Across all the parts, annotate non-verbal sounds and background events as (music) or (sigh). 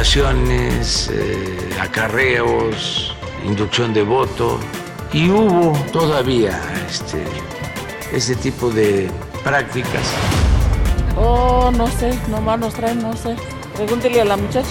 Violaciones, eh, acarreos, inducción de voto y hubo todavía este, ese tipo de prácticas. Oh, no sé, nomás nos traen, no sé. Pregúntele a la muchacha.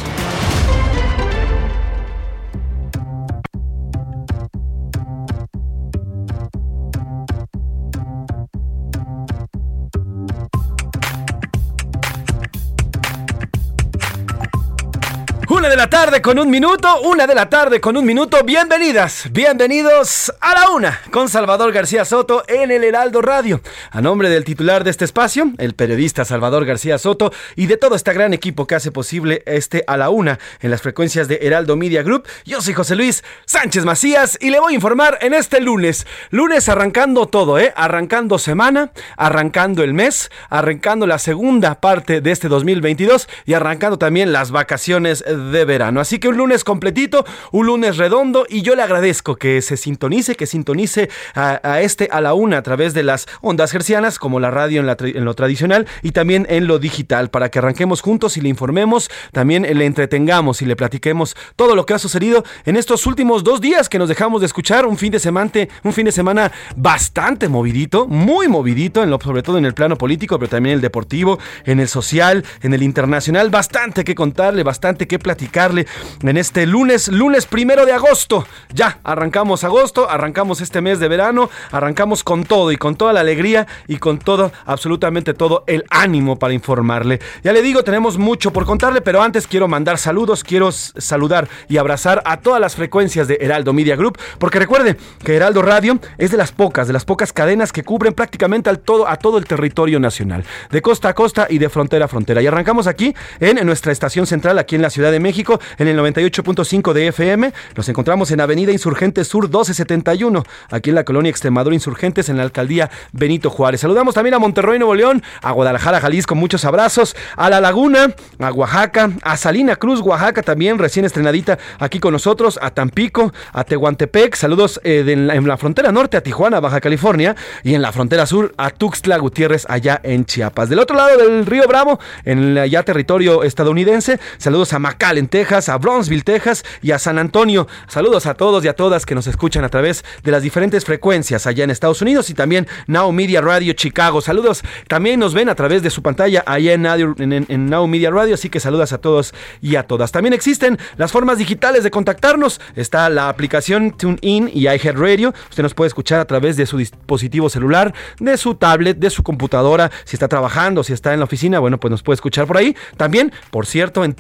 De la tarde con un minuto, una de la tarde con un minuto. Bienvenidas, bienvenidos a la una con Salvador García Soto en el Heraldo Radio. A nombre del titular de este espacio, el periodista Salvador García Soto y de todo este gran equipo que hace posible este a la una en las frecuencias de Heraldo Media Group, yo soy José Luis Sánchez Macías y le voy a informar en este lunes. Lunes arrancando todo, ¿eh? Arrancando semana, arrancando el mes, arrancando la segunda parte de este 2022 y arrancando también las vacaciones de verano. Así que un lunes completito, un lunes redondo y yo le agradezco que se sintonice, que sintonice a, este a la una a través de las ondas gercianas como la radio en, la en lo tradicional y también en lo digital para que arranquemos juntos y le informemos, también le entretengamos y le platiquemos todo lo que ha sucedido en estos últimos dos días que nos dejamos de escuchar, un fin de semana, un fin de semana bastante movidito, muy movidito, en lo, sobre todo en el plano político, pero también en el deportivo, en el social, en el internacional, bastante que contarle, bastante que platicarle en este lunes, lunes primero de agosto. Ya, arrancamos agosto, arrancamos este mes de verano, arrancamos con todo y con toda la alegría y con todo, absolutamente todo el ánimo para informarle. Ya le digo, tenemos mucho por contarle, pero antes quiero mandar saludos, quiero saludar y abrazar a todas las frecuencias de Heraldo Media Group, porque recuerde que Heraldo Radio es de las pocas, de las pocas cadenas que cubren prácticamente al todo, a todo el territorio nacional, de costa a costa y de frontera a frontera. Y arrancamos aquí en nuestra estación central, aquí en la Ciudad de México, en el 98.5 de FM. Nos encontramos en Avenida Insurgente Sur 1271, aquí en la colonia Extremadura Insurgentes, en la alcaldía Benito Juárez. Saludamos también a Monterrey, Nuevo León, a Guadalajara, Jalisco, muchos abrazos, a La Laguna, a Oaxaca, a Salina Cruz, Oaxaca, también recién estrenadita aquí con nosotros, a Tampico, a Tehuantepec, saludos eh, en, la, frontera norte a Tijuana, Baja California, y en la frontera sur a Tuxtla Gutiérrez, allá en Chiapas. Del otro lado del río Bravo, en el ya territorio estadounidense, saludos a McAllen, Texas, a Bronzeville, Texas y a San Antonio. Saludos a todos y a todas que nos escuchan a través de las diferentes frecuencias allá en Estados Unidos y también Now Media Radio Chicago. Saludos, también nos ven a través de su pantalla allá en, en, en- en Now Media Radio, así que saludas a todos y a todas. También existen las formas digitales de contactarnos. Está la aplicación TuneIn y iHeartRadio. Usted nos puede escuchar a través de su dispositivo celular, de su tablet, de su computadora. Si está trabajando, si está en la oficina, bueno, pues nos puede escuchar por ahí. También, por cierto, en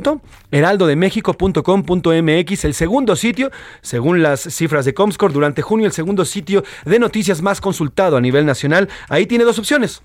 www.heraldodemexico.com.mx, el segundo sitio, según las cifras de Comscore, durante junio, el segundo sitio de noticias más consultado a nivel nacional. Ahí tiene dos opciones.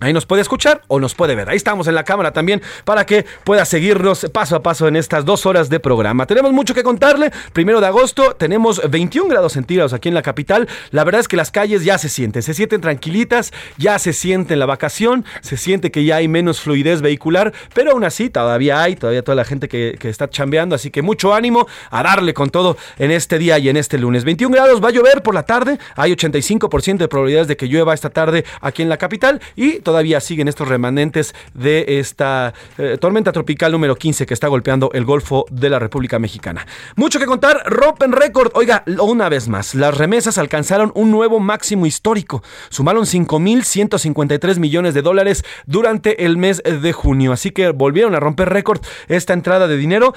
Ahí nos puede escuchar o nos puede ver. Ahí estamos en la cámara también para que pueda seguirnos paso a paso en estas dos horas de programa. Tenemos mucho que contarle. Primero de agosto tenemos 21 grados centígrados aquí en la capital. La verdad es que las calles ya se sienten, se sienten tranquilitas, ya se siente la vacación, se siente que ya hay menos fluidez vehicular, pero aún así todavía hay, todavía toda la gente que, está chambeando. Así que mucho ánimo a darle con todo en este día y en este lunes. 21 grados, va a llover por la tarde. Hay 85% de probabilidades de que llueva esta tarde aquí en la capital y todavía siguen estos remanentes de esta eh, tormenta tropical número 15 que está golpeando el Golfo de la República Mexicana. Mucho que contar, rompen récord. Oiga, una vez más, las remesas alcanzaron un nuevo máximo histórico. Sumaron 5.153 millones de dólares durante el mes de junio. Así que volvieron a romper récord esta entrada de dinero.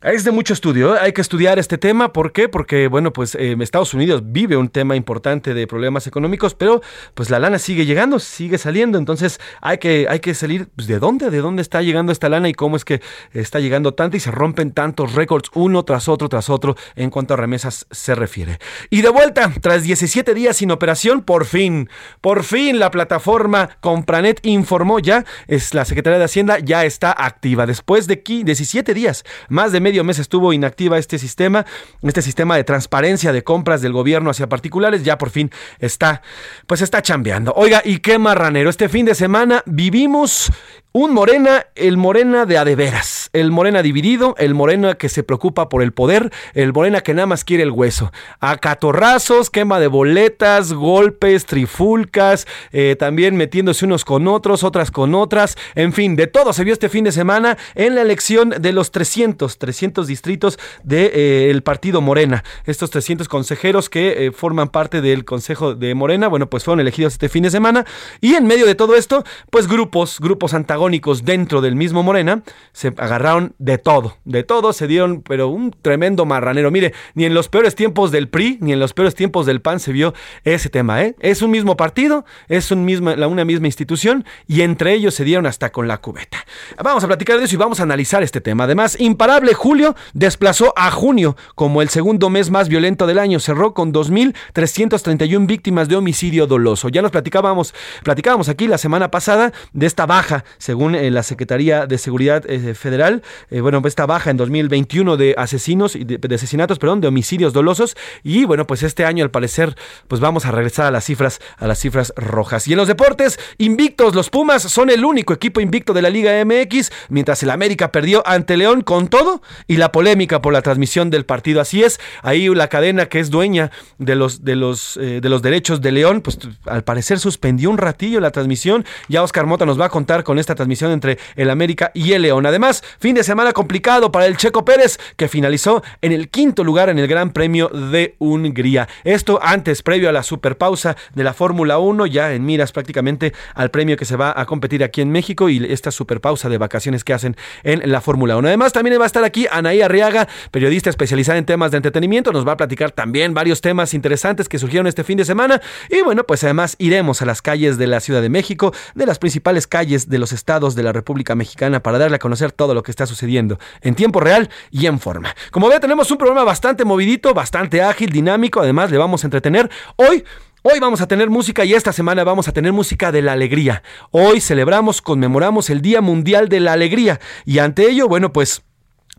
Es de mucho estudio, ¿eh? hay que estudiar este tema. ¿Por qué? Porque, bueno, pues eh, Estados Unidos vive un tema importante de problemas económicos, pero pues la lana sigue llegando, sigue saliendo. Entonces hay que, hay que salir pues, de dónde, de dónde está llegando esta lana y cómo es que está llegando tanto y se rompen tantos récords uno tras otro, tras otro, en cuanto a remesas se refiere. Y de vuelta, tras 17 días sin operación, por fin, por fin la plataforma Compranet informó ya, es la Secretaría de Hacienda ya está activa. Después de 17 días, más de medio mes estuvo inactiva este sistema, este sistema de transparencia de compras del gobierno hacia particulares, ya por fin está, pues está chambeando. Oiga, y qué marranero, este fin de semana vivimos un Morena, el Morena de adeveras, el Morena dividido, el Morena que se preocupa por el poder, el Morena que nada más quiere el hueso. A catorrazos, quema de boletas, golpes, trifulcas, eh, también metiéndose unos con otros, otras con otras, en fin, de todo se vio este fin de semana en la elección de los 300, 300 distritos del de, eh, partido Morena. Estos 300 consejeros que eh, forman parte del Consejo de Morena, bueno, pues fueron elegidos este fin de semana y en medio de todo esto, pues grupos, grupos antagónicos dentro del mismo Morena, se agarraron de todo, de todo, se dieron, pero un tremendo marranero. Mire, ni en los peores tiempos del PRI, ni en los peores tiempos del PAN se vio ese tema, ¿eh? Es un mismo partido, es un mismo, una misma institución, y entre ellos se dieron hasta con la cubeta. Vamos a platicar de eso y vamos a analizar este tema. Además, imparable julio desplazó a junio como el segundo mes más violento del año. Cerró con 2.331 víctimas de homicidio doloso. Ya nos platicábamos, platicábamos aquí la semana pasada de esta baja, según eh, la Secretaría de Seguridad eh, Federal, eh, bueno, esta baja en 2021 de asesinos, y de, asesinatos, perdón, de homicidios dolosos, y bueno, pues este año al parecer, pues vamos a regresar a las cifras, a las cifras rojas. Y en los deportes, invictos, los Pumas son el único equipo invicto de la Liga MX, mientras el América perdió ante León con todo y la polémica por la transmisión del partido. Así es, ahí la cadena que es dueña de los, de los, de los derechos de León, pues al parecer suspendió un ratillo la transmisión. Ya Oscar Mota nos va a contar con esta transmisión entre el América y el León. Además, fin de semana complicado para el Checo Pérez, que finalizó en el quinto lugar en el Gran Premio de Hungría. Esto antes, previo a la superpausa de la Fórmula 1, ya en miras prácticamente al premio que se va a competir aquí en México y esta superpausa de vacaciones que hacen en la Fórmula 1. Además, también va a estar aquí Anaí Arriaga, periodista especializada en temas de entretenimiento. Nos va a platicar también varios temas interesantes que surgieron este fin de semana. Y bueno, pues además iremos a las calles de la Ciudad de México, de las principales calles de los estados de la República Mexicana para darle a conocer todo lo que está sucediendo en tiempo real y en forma. Como ve, tenemos un programa bastante movidito, bastante ágil, dinámico, además le vamos a entretener. Hoy Hoy vamos a tener música y esta semana vamos a tener música de la alegría. Hoy celebramos, conmemoramos el Día Mundial de la Alegría y ante ello, bueno, pues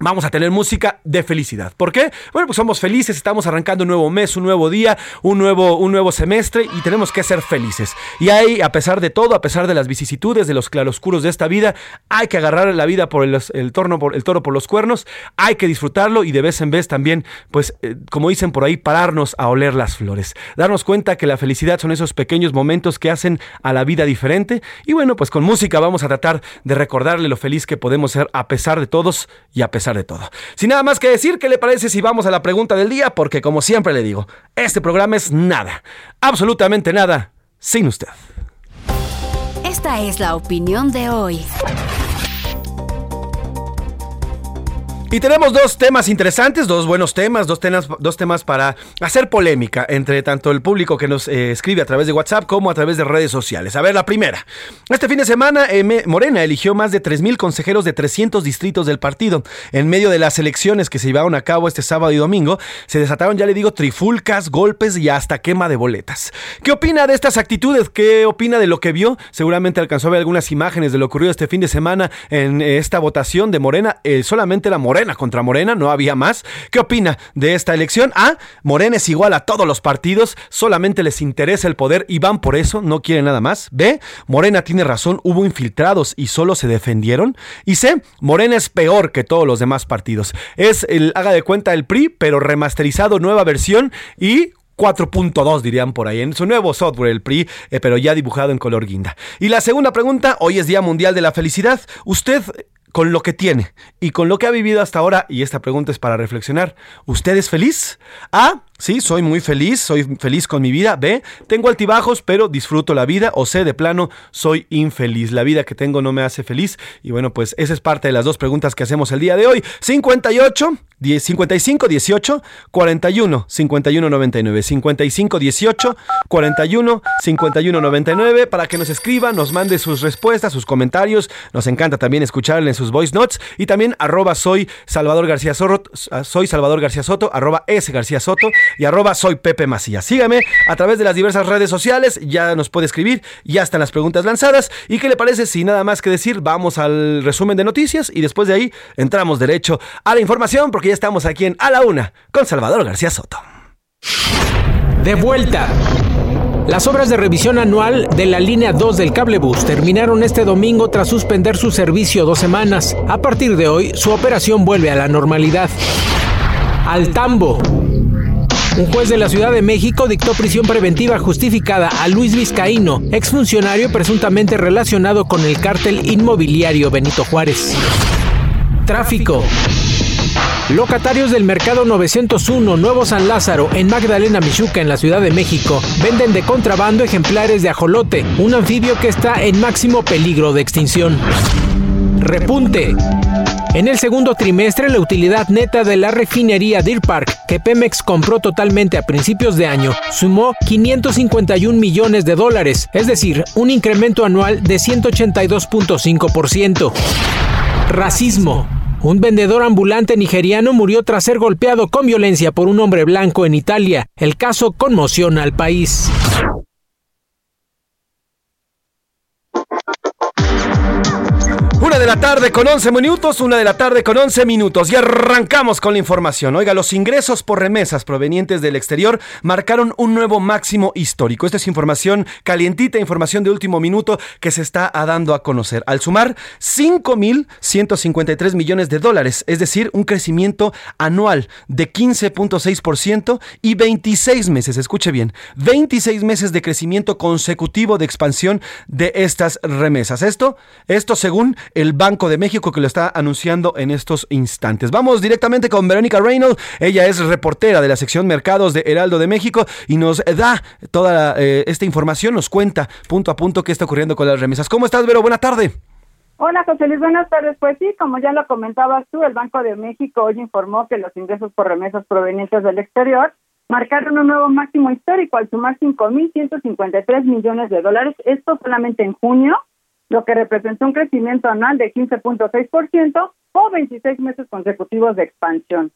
Vamos a tener música de felicidad. ¿Por qué? Bueno, pues somos felices, estamos arrancando un nuevo mes, un nuevo día, un nuevo, un nuevo semestre y tenemos que ser felices. Y ahí, a pesar de todo, a pesar de las vicisitudes, de los claroscuros de esta vida, hay que agarrar la vida por el, torno, por, el toro por los cuernos, hay que disfrutarlo y de vez en vez también, pues, eh, como dicen por ahí, pararnos a oler las flores. Darnos cuenta que la felicidad son esos pequeños momentos que hacen a la vida diferente. Y bueno, pues con música vamos a tratar de recordarle lo feliz que podemos ser a pesar de todos y a pesar de todo. Sin nada más que decir, ¿qué le parece si vamos a la pregunta del día? Porque como siempre le digo, este programa es nada, absolutamente nada, sin usted. Esta es la opinión de hoy. Y tenemos dos temas interesantes, dos buenos temas, dos temas, dos temas para hacer polémica entre tanto el público que nos eh, escribe a través de WhatsApp como a través de redes sociales. A ver, la primera. Este fin de semana, eh, Morena eligió más de 3.000 consejeros de 300 distritos del partido. En medio de las elecciones que se llevaron a cabo este sábado y domingo, se desataron, ya le digo, trifulcas, golpes y hasta quema de boletas. ¿Qué opina de estas actitudes? ¿Qué opina de lo que vio? Seguramente alcanzó a ver algunas imágenes de lo ocurrido este fin de semana en eh, esta votación de Morena. solamente la Morena Morena contra Morena, no había más. ¿Qué opina de esta elección? A. Morena es igual a todos los partidos, solamente les interesa el poder y van por eso, no quieren nada más. B. Morena tiene razón, hubo infiltrados y solo se defendieron. Y C. Morena es peor que todos los demás partidos. Es el, haga de cuenta, el PRI, pero remasterizado, nueva versión y 4.2 dirían por ahí, en su nuevo software, el PRI, eh, pero ya dibujado en color guinda. Y la segunda pregunta, hoy es Día Mundial de la Felicidad. ¿Usted con lo que tiene y con lo que ha vivido hasta ahora, y esta pregunta es para reflexionar, ¿usted es feliz? A, sí, soy muy feliz, soy feliz con mi vida. B, tengo altibajos, pero disfruto la vida. O C, de plano, soy infeliz. La vida que tengo no me hace feliz. Y bueno, pues esa es parte de las dos preguntas que hacemos el día de hoy. 58 10, 55 18 41 51 99 55 18 41 51 99 para que nos escriba, nos mande sus respuestas, sus comentarios. Nos encanta también escucharle en sus voice notes y también arroba soy Salvador García Soto, soy Salvador García Soto, arroba S García Soto y arroba soy Pepe Macías. Sígame a través de las diversas redes sociales, ya nos puede escribir, ya están las preguntas lanzadas. ¿Y qué le parece si nada más que decir, vamos al resumen de noticias y después de ahí entramos derecho a la información porque ya estamos aquí en A la Una con Salvador García Soto. De vuelta. Las obras de revisión anual de la línea 2 del cablebús terminaron este domingo tras suspender su servicio dos semanas. A partir de hoy, su operación vuelve a la normalidad. Al tambo. Un juez de la Ciudad de México dictó prisión preventiva justificada a Luis Vizcaíno, exfuncionario presuntamente relacionado con el cártel inmobiliario Benito Juárez. Tráfico. Locatarios del Mercado 901 Nuevo San Lázaro en Magdalena, Michuca, en la Ciudad de México, venden de contrabando ejemplares de ajolote, un anfibio que está en máximo peligro de extinción. Repunte. En el segundo trimestre, la utilidad neta de la refinería Deer Park, que Pemex compró totalmente a principios de año, sumó 551 millones de dólares, es decir, un incremento anual de 182.5%. Racismo. Un vendedor ambulante nigeriano murió tras ser golpeado con violencia por un hombre blanco en Italia. El caso conmociona al país. Una de la tarde con 11 minutos, una de la tarde con 11 minutos y arrancamos con la información. Oiga, los ingresos por remesas provenientes del exterior marcaron un nuevo máximo histórico. Esta es información calientita, información de último minuto que se está dando a conocer. Al sumar 5.153 millones de dólares, es decir, un crecimiento anual de 15.6% y 26 meses, escuche bien, 26 meses de crecimiento consecutivo de expansión de estas remesas. Esto, esto según el Banco de México que lo está anunciando en estos instantes. Vamos directamente con Verónica Reynolds. Ella es reportera de la sección Mercados de Heraldo de México y nos da toda eh, esta información, nos cuenta punto a punto qué está ocurriendo con las remesas. ¿Cómo estás, Vero? Buena tarde. Hola, José Luis, buenas tardes. Pues sí, como ya lo comentabas tú, el Banco de México hoy informó que los ingresos por remesas provenientes del exterior marcaron un nuevo máximo histórico al sumar 5.153 millones de dólares, esto solamente en junio, lo que representó un crecimiento anual de 15.6% o 26 meses consecutivos de expansión.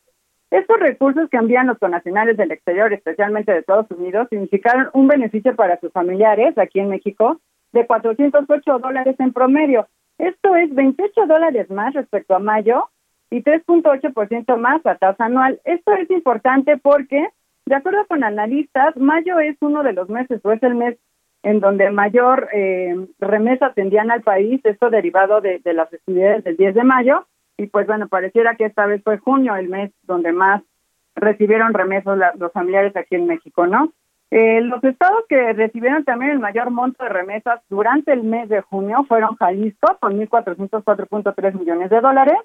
Estos recursos que envían los conacionales del exterior, especialmente de Estados Unidos, significaron un beneficio para sus familiares aquí en México de 408 dólares en promedio. Esto es 28 dólares más respecto a mayo y 3.8% más a tasa anual. Esto es importante porque, de acuerdo con analistas, mayo es uno de los meses o es el mes en donde mayor eh, remesa tendían al país, esto derivado de, las festividades del 10 de mayo, y pues bueno, pareciera que esta vez fue junio el mes donde más recibieron remesas los familiares aquí en México, ¿no? Eh, los estados que recibieron también el mayor monto de remesas durante el mes de junio fueron Jalisco con 1.404.3 millones de dólares,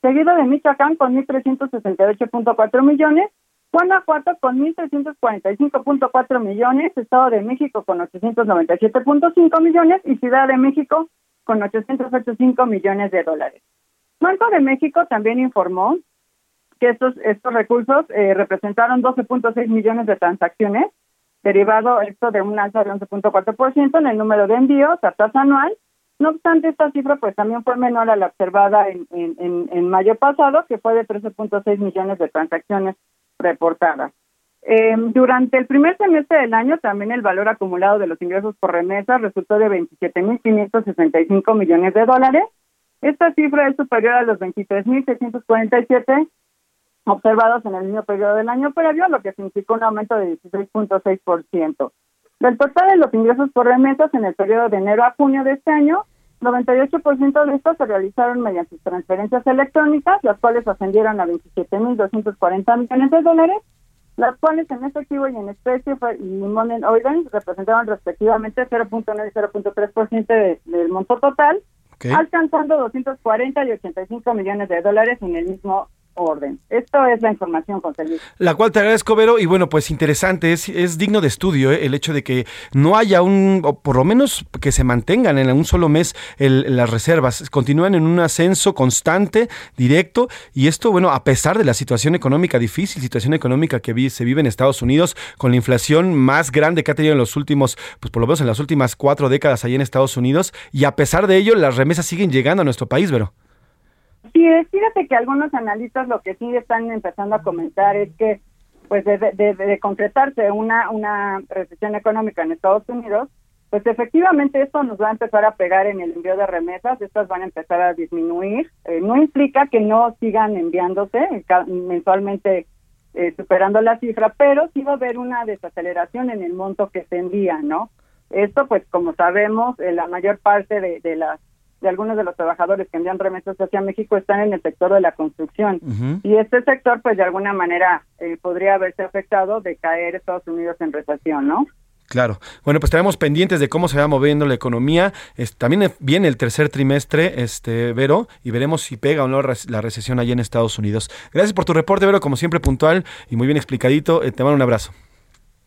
seguido de Michoacán con 1.368.4 millones Guanajuato con 1.345.4 millones, Estado de México con 897.5 millones y Ciudad de México con 885 millones de dólares. Banco de México también informó que estos, estos recursos eh, representaron 12.6 millones de transacciones, derivado esto de un alza de 11.4% en el número de envíos a tasa anual. No obstante, esta cifra pues también fue menor a la observada en, en, en mayo pasado, que fue de 13.6 millones de transacciones reportadas. Eh, durante el primer semestre del año, también el valor acumulado de los ingresos por remesas resultó de 27.565 millones de dólares. Esta cifra es superior a los 23.647 observados en el mismo periodo del año previo, lo que significó un aumento de 16.6%. Del total de los ingresos por remesas en el periodo de enero a junio de este año, 98% de estos se realizaron mediante transferencias electrónicas, las cuales ascendieron a 27.240 millones de dólares, las cuales en efectivo y en especie y money order representaban respectivamente 0.9 y 0.3% del monto total, alcanzando 240 y 85 millones de dólares en el mismo orden. Esto es la información, José Luis. La cual te agradezco, Vero, y bueno, pues interesante, es, es digno de estudio ¿eh? el hecho de que no haya un, o por lo menos que se mantengan en un solo mes las reservas, continúan en un ascenso constante, directo, y esto, bueno, a pesar de la situación económica difícil, situación económica que se vive en Estados Unidos, con la inflación más grande que ha tenido en los últimos, pues por lo menos en las últimas cuatro décadas ahí en Estados Unidos, y a pesar de ello, las remesas siguen llegando a nuestro país, Vero. Sí, fíjate que algunos analistas lo que sí están empezando a comentar es que, pues, de, de, concretarse una, una recesión económica en Estados Unidos, pues efectivamente esto nos va a empezar a pegar en el envío de remesas, estas van a empezar a disminuir. Eh, no implica que no sigan enviándose mensualmente eh, superando la cifra, pero sí va a haber una desaceleración en el monto que se envía, ¿no? Esto, pues, como sabemos, eh, la mayor parte de, de las de algunos de los trabajadores que envían remesas hacia México están en el sector de la construcción. Y este sector, pues de alguna manera, eh, podría haberse afectado de caer Estados Unidos en recesión, ¿no? Claro. Bueno, pues estaremos pendientes de cómo se va moviendo la economía. también viene el tercer trimestre, este Vero, y veremos si pega o no la recesión allí en Estados Unidos. Gracias por tu reporte, Vero, como siempre puntual y muy bien explicadito. Eh, te mando un abrazo.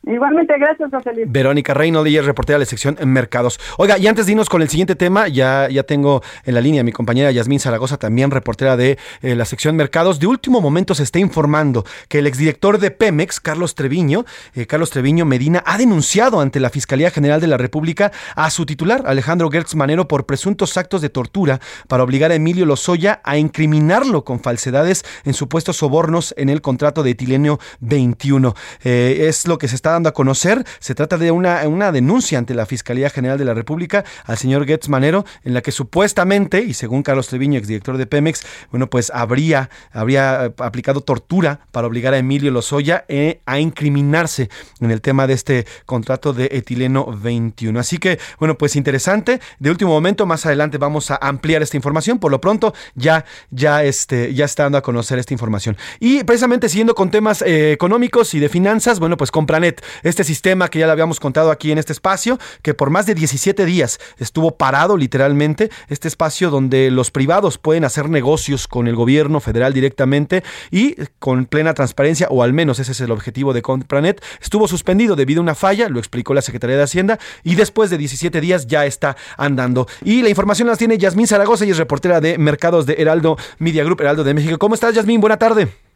Igualmente, gracias, José Luis. Verónica Reynolds, ella es reportera de la sección Mercados. Oiga, y antes de irnos con el siguiente tema, ya, ya tengo en la línea a mi compañera Yasmín Zaragoza, también reportera de eh, la sección Mercados. De último momento se está informando que el exdirector de Pemex, Carlos Treviño, eh, Carlos Treviño Medina, ha denunciado ante la Fiscalía General de la República a su titular, Alejandro Gertz Manero, por presuntos actos de tortura para obligar a Emilio Lozoya a incriminarlo con falsedades en supuestos sobornos en el contrato de etileno 21. Eh, es lo que se está dando a conocer. Se trata de una, una denuncia ante la Fiscalía General de la República al señor Getz Manero, en la que supuestamente, y según Carlos Treviño, exdirector de Pemex, bueno, pues habría, habría eh, aplicado tortura para obligar a Emilio Lozoya eh, a incriminarse en el tema de este contrato de etileno 21. Así que, bueno, pues interesante. De último momento, más adelante vamos a ampliar esta información. Por lo pronto, ya, ya, este, ya está dando a conocer esta información. Y precisamente siguiendo con temas eh, económicos y de finanzas, bueno, pues Compranet este sistema que ya le habíamos contado aquí en este espacio, que por más de 17 días estuvo parado literalmente, este espacio donde los privados pueden hacer negocios con el gobierno federal directamente y con plena transparencia, o al menos ese es el objetivo de Compranet, estuvo suspendido debido a una falla, lo explicó la Secretaría de Hacienda, y después de 17 días ya está andando. Y la información las tiene Yasmín Zaragoza y es reportera de Mercados de Heraldo Media Group, Heraldo de México. ¿Cómo estás, Yasmín? Buena tarde.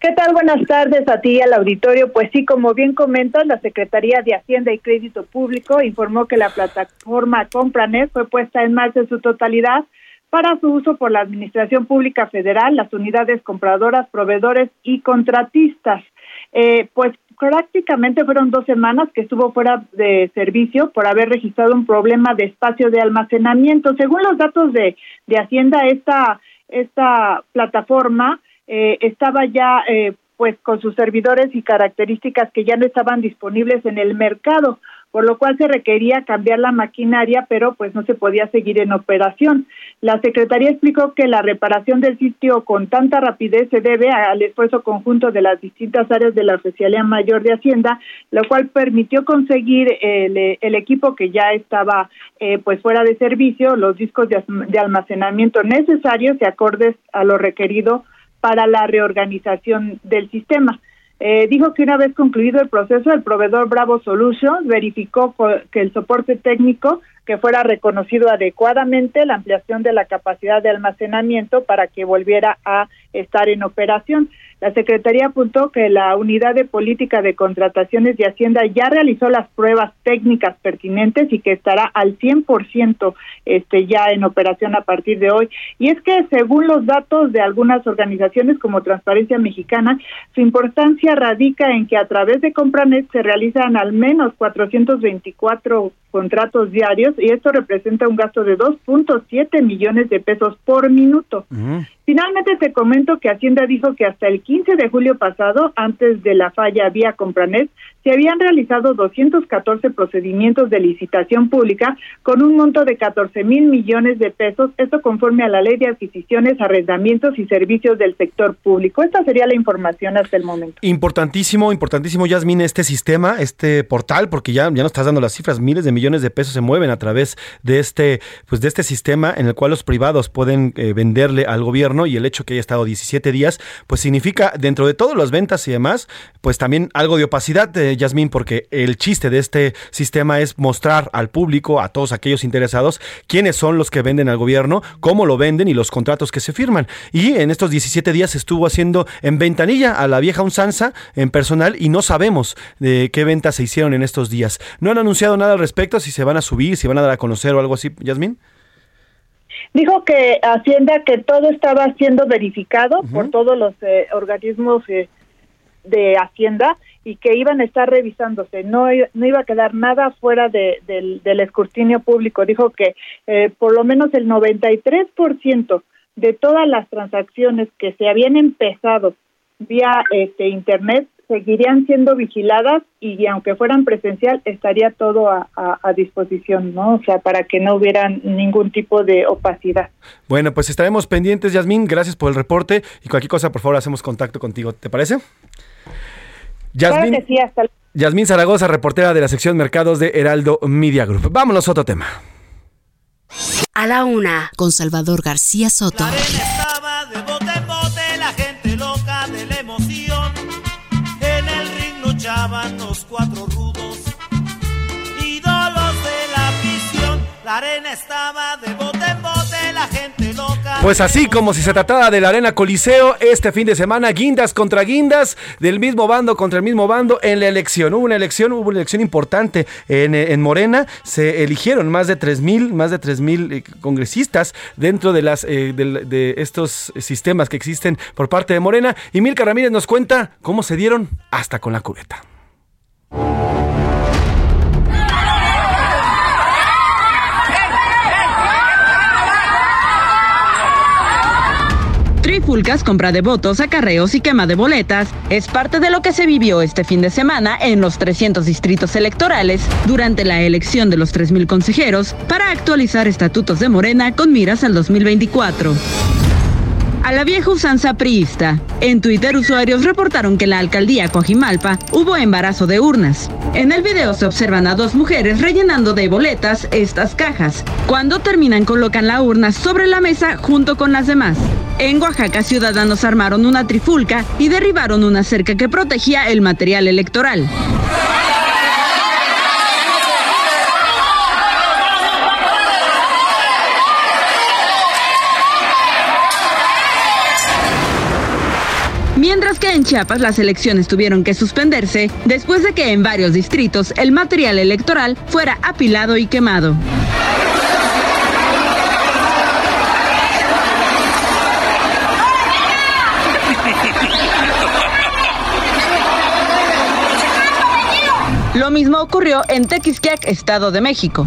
¿Qué tal? Buenas tardes a ti y al auditorio. Pues sí, como bien comentas, la Secretaría de Hacienda y Crédito Público informó que la plataforma Compranet fue puesta en marcha en su totalidad para su uso por la Administración Pública Federal, las unidades compradoras, proveedores y contratistas. Eh, pues prácticamente fueron dos semanas que estuvo fuera de servicio por haber registrado un problema de espacio de almacenamiento. Según los datos de, de Hacienda, esta, esta plataforma eh, estaba ya eh, pues con sus servidores y características que ya no estaban disponibles en el mercado, por lo cual se requería cambiar la maquinaria, pero pues no se podía seguir en operación. La Secretaría explicó que la reparación del sitio con tanta rapidez se debe al esfuerzo conjunto de las distintas áreas de la Oficialía Mayor de Hacienda, lo cual permitió conseguir el, equipo que ya estaba eh, pues fuera de servicio, los discos de, de almacenamiento necesarios y acordes a lo requerido para la reorganización del sistema. Eh, dijo que una vez concluido el proceso, el proveedor Bravo Solutions verificó que el soporte técnico que fuera reconocido adecuadamente la ampliación de la capacidad de almacenamiento para que volviera a estar en operación. La Secretaría apuntó que la Unidad de Política de Contrataciones de Hacienda ya realizó las pruebas técnicas pertinentes y que estará al 100% este, ya en operación a partir de hoy. Y es que según los datos de algunas organizaciones como Transparencia Mexicana, su importancia radica en que a través de Compranet se realizan al menos 424 contratos diarios y esto representa un gasto de 2.7 millones de pesos por minuto. Finalmente te comento que Hacienda dijo que hasta el 15 de julio pasado, antes de la falla vía Compranet, se habían realizado 214 procedimientos de licitación pública con un monto de 14 mil millones de pesos, esto conforme a la ley de adquisiciones, arrendamientos y servicios del sector público. Esta sería la información hasta el momento. Importantísimo, importantísimo, Yasmín, este sistema, este portal, porque ya, ya nos estás dando las cifras, miles de millones de pesos se mueven a través de este, pues de este sistema en el cual los privados pueden eh, venderle al gobierno y el hecho que haya estado 17 días, pues significa dentro de todas las ventas y demás, pues también algo de opacidad. de Yasmín, porque el chiste de este sistema es mostrar al público, a todos aquellos interesados, quiénes son los que venden al gobierno, cómo lo venden y los contratos que se firman. Y en estos 17 días estuvo haciendo en ventanilla a la vieja unsanza en personal y no sabemos de qué ventas se hicieron en estos días. No han anunciado nada al respecto, si se van a subir, si van a dar a conocer o algo así, Yasmín. Dijo que Hacienda que todo estaba siendo verificado por todos los eh, organismos eh, de Hacienda y que iban a estar revisándose, no, no iba a quedar nada fuera de, del, del escrutinio público. Dijo que eh, por lo menos el 93% de todas las transacciones que se habían empezado vía este internet seguirían siendo vigiladas y aunque fueran presencial estaría todo a, a, disposición, ¿no? O sea, para que no hubiera ningún tipo de opacidad. Bueno, pues estaremos pendientes, Yasmín. Gracias por el reporte y cualquier cosa, por favor, hacemos contacto contigo. ¿Te parece? Yasmín, Yasmín Zaragoza, reportera de la sección Mercados de Heraldo Media Group. Vámonos a otro tema. A la una, con Salvador García Soto. La cuatro rudos, ídolos de la visión. La arena estaba de bote en bote, la gente loca. Pues así como si se tratara de la Arena Coliseo, este fin de semana, guindas contra guindas, del mismo bando contra el mismo bando en la elección. Hubo una elección, hubo una elección importante en, en Morena. Se eligieron más de tres mil, más de tres mil eh, congresistas dentro de las eh, de, de, estos sistemas que existen por parte de Morena. Y Milka Ramírez nos cuenta cómo se dieron hasta con la cubeta. Trifulcas, compra de votos, acarreos y quema de boletas es parte de lo que se vivió este fin de semana en los 300 distritos electorales durante la elección de los 3.000 consejeros para actualizar estatutos de Morena con miras al 2024 a la vieja usanza priista. En Twitter usuarios reportaron que en la alcaldía Coajimalpa hubo embarazo de urnas. En el video se observan a dos mujeres rellenando de boletas estas cajas. Cuando terminan colocan la urna sobre la mesa junto con las demás. En Oaxaca ciudadanos armaron una trifulca y derribaron una cerca que protegía el material electoral. En Chiapas las elecciones tuvieron que suspenderse después de que en varios distritos el material electoral fuera apilado y quemado. Lo mismo ocurrió en Tequisquiac, Estado de México.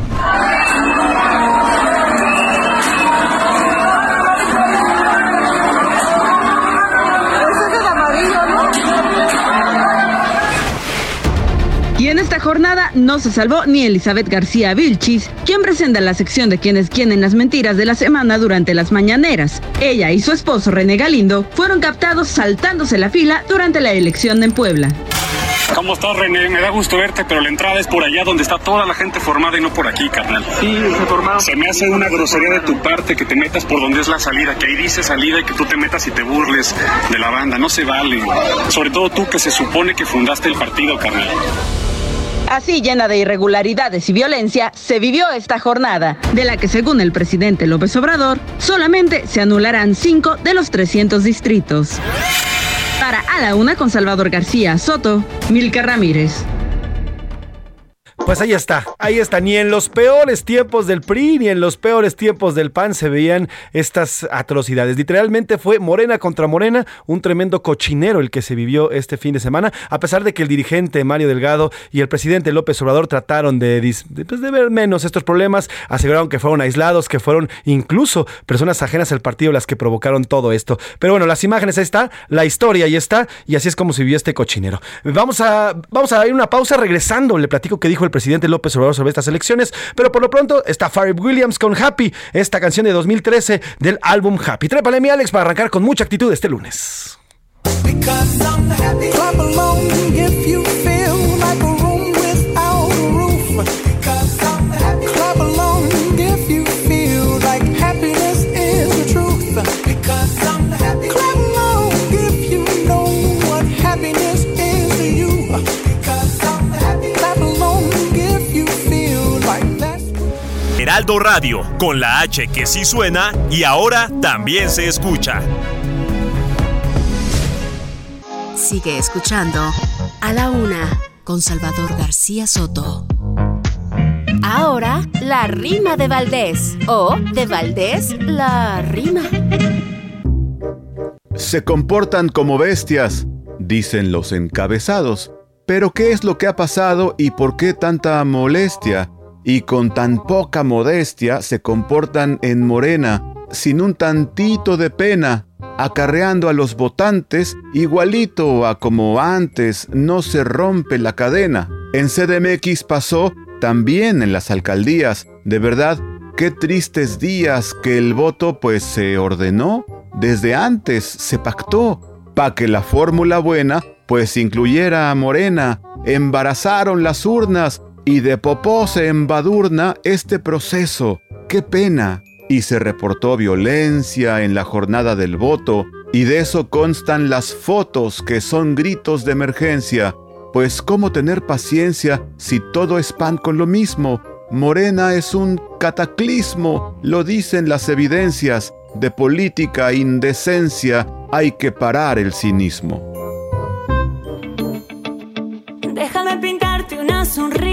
Jornada no se salvó ni Elizabeth García Vilchis, quien presenta la sección de quienes quieren las mentiras de la semana durante las mañaneras. Ella y su esposo René Galindo fueron captados saltándose la fila durante la elección en Puebla. ¿Cómo estás, René? Me da gusto verte, pero la entrada es por allá donde está toda la gente formada y no por aquí, carnal. Sí, se formado. Se me hace una grosería de tu parte que te metas por donde es la salida, que ahí dice salida y que tú te metas y te burles de la banda. No se vale. Sobre todo tú que se supone que fundaste el partido, carnal. Así llena de irregularidades y violencia, se vivió esta jornada, de la que según el presidente López Obrador, solamente se anularán cinco de los 300 distritos. Para A la Una con Salvador García Soto, Milka Ramírez. Pues ahí está, ahí está. Ni en los peores tiempos del PRI, ni en los peores tiempos del PAN se veían estas atrocidades. Literalmente fue Morena contra Morena, un tremendo cochinero el que se vivió este fin de semana, a pesar de que el dirigente Mario Delgado y el presidente López Obrador trataron de, pues, de ver menos estos problemas, aseguraron que fueron aislados, que fueron incluso personas ajenas al partido las que provocaron todo esto. Pero bueno, las imágenes ahí está, la historia ahí está, y así es como se vivió este cochinero. Vamos a, vamos a ir una pausa regresando, le platico que dijo el presidente López Obrador sobre estas elecciones, pero por lo pronto está Pharrell Williams con Happy, esta canción de 2013 del álbum Happy. Trépale mi Alex para arrancar con mucha actitud este lunes. Radio, con la H que sí suena y ahora también se escucha. Sigue escuchando A la Una con Salvador García Soto. Ahora, la rima de Valdés o de Valdés, la rima. Se comportan como bestias, dicen los encabezados. Pero ¿qué es lo que ha pasado y por qué tanta molestia? Y con tan poca modestia se comportan en Morena, sin un tantito de pena, acarreando a los votantes igualito a como antes no se rompe la cadena. En CDMX pasó también en las alcaldías. De verdad, qué tristes días que el voto pues se ordenó, desde antes se pactó, pa' que la fórmula buena pues incluyera a Morena. Embarazaron las urnas y de popó se embadurna este proceso. ¡Qué pena! Y se reportó violencia en la jornada del voto, y de eso constan las fotos que son gritos de emergencia. Pues cómo tener paciencia si todo es pan con lo mismo. Morena es un cataclismo, lo dicen las evidencias. De política indecencia hay que parar el cinismo. Déjame pintarte una sonrisa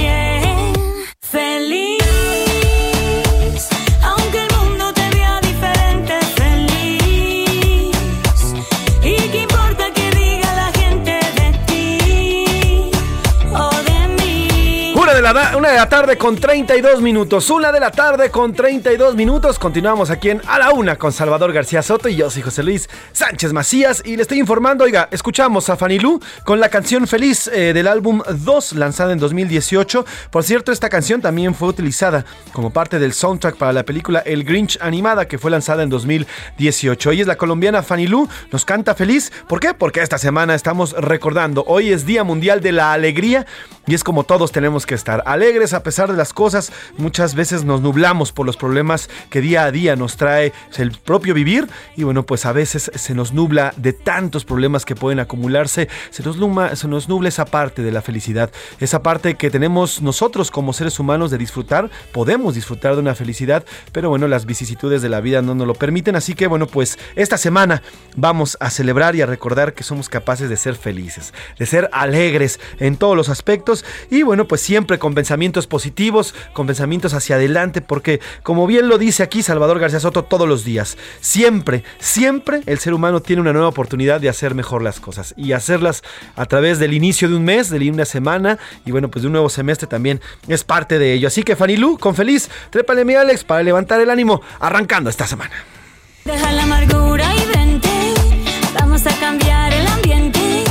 Una de, la, tarde con 32 minutos. Una de la tarde con 32 minutos. Continuamos aquí en A la Una con Salvador García Soto y yo soy José Luis Sánchez Macías. Y le estoy informando, oiga, escuchamos a Fanny Lu con la canción Feliz eh, del álbum 2, lanzada en 2018. Por cierto, esta canción también fue utilizada como parte del soundtrack para la película El Grinch animada que fue lanzada en 2018. Ella es la colombiana Fanny Lu, nos canta feliz. ¿Por qué? Porque esta semana estamos recordando. Hoy es Día Mundial de la Alegría y es como todos tenemos que estar alegres a pesar de las cosas. Muchas veces nos nublamos por los problemas que día a día nos trae el propio vivir. Y bueno, pues a veces se nos nubla de tantos problemas que pueden acumularse, se nos, nubla, se nos nubla esa parte de la felicidad, esa parte que tenemos nosotros como seres humanos de disfrutar, podemos disfrutar de una felicidad, pero bueno, las vicisitudes de la vida no nos lo permiten, así que bueno, pues esta semana vamos a celebrar y a recordar que somos capaces de ser felices, de ser alegres en todos los aspectos. Y bueno, pues siempre con pensamientos positivos, con pensamientos hacia adelante, porque como bien lo dice aquí Salvador García Soto todos los días, siempre, siempre el ser humano tiene una nueva oportunidad de hacer mejor las cosas y hacerlas a través del inicio de un mes, de una semana y bueno, pues de un nuevo semestre también es parte de ello. Así que Fanny Lu, con feliz, trépale mi Alex para levantar el ánimo, arrancando esta semana. Deja la amargura y vente, vamos a cambiar el ambiente.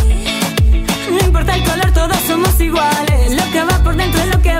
No importa el color, todos somos iguales. Lo que va por dentro es lo que vale.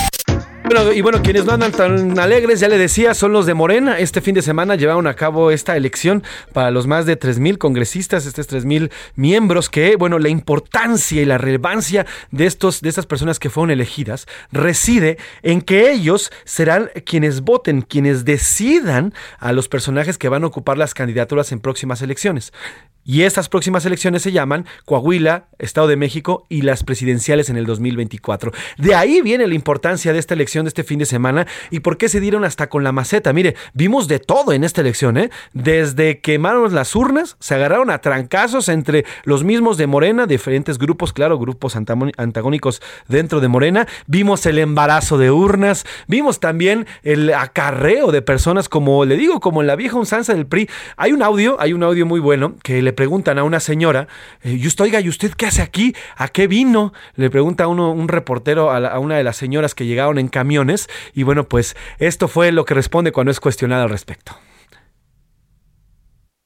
Y bueno, quienes no andan tan alegres, ya le decía, son los de Morena. Este fin de semana llevaron a cabo esta elección para los más de 3.000 congresistas, estos 3.000 miembros, que, bueno, la importancia y la relevancia de, estos, de estas personas que fueron elegidas reside en que ellos serán quienes voten, quienes decidan a los personajes que van a ocupar las candidaturas en próximas elecciones. Y estas próximas elecciones se llaman Coahuila, Estado de México y las presidenciales en el 2024. De ahí viene la importancia de esta elección de este fin de semana y por qué se dieron hasta con la maceta. Mire, vimos de todo en esta elección, ¿eh? Desde quemaron las urnas, se agarraron a trancazos entre los mismos de Morena, diferentes grupos, claro, grupos antagónicos dentro de Morena. Vimos el embarazo de urnas, vimos también el acarreo de personas, como le digo, como en la vieja unsanza del PRI. Hay un audio, hay un audio muy bueno que le preguntan a una señora, eh, y usted, oiga, ¿y usted qué hace aquí? ¿A qué vino? Le pregunta uno, un reportero a, una de las señoras que llegaron en camiones, y bueno, pues esto fue lo que responde cuando es cuestionada al respecto.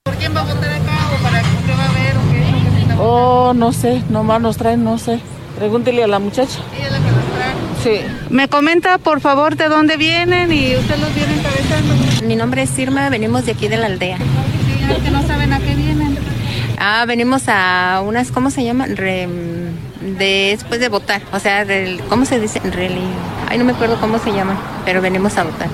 ¿Por quién va a votar acá o para qué va a ver o qué? Oh, no sé, nomás nos traen, no sé. Pregúntele a la muchacha. Ella es la que nos trae. Sí. Me comenta, por favor, de dónde vienen y usted los viene encabezando. Mi nombre es Irma, venimos de aquí de la aldea. Sí, que no saben a qué vienen. Ah, venimos a unas, ¿cómo se llaman? Después de votar, o sea, ¿cómo se dice? Reli, ay, no me acuerdo cómo se llama, pero venimos a votar.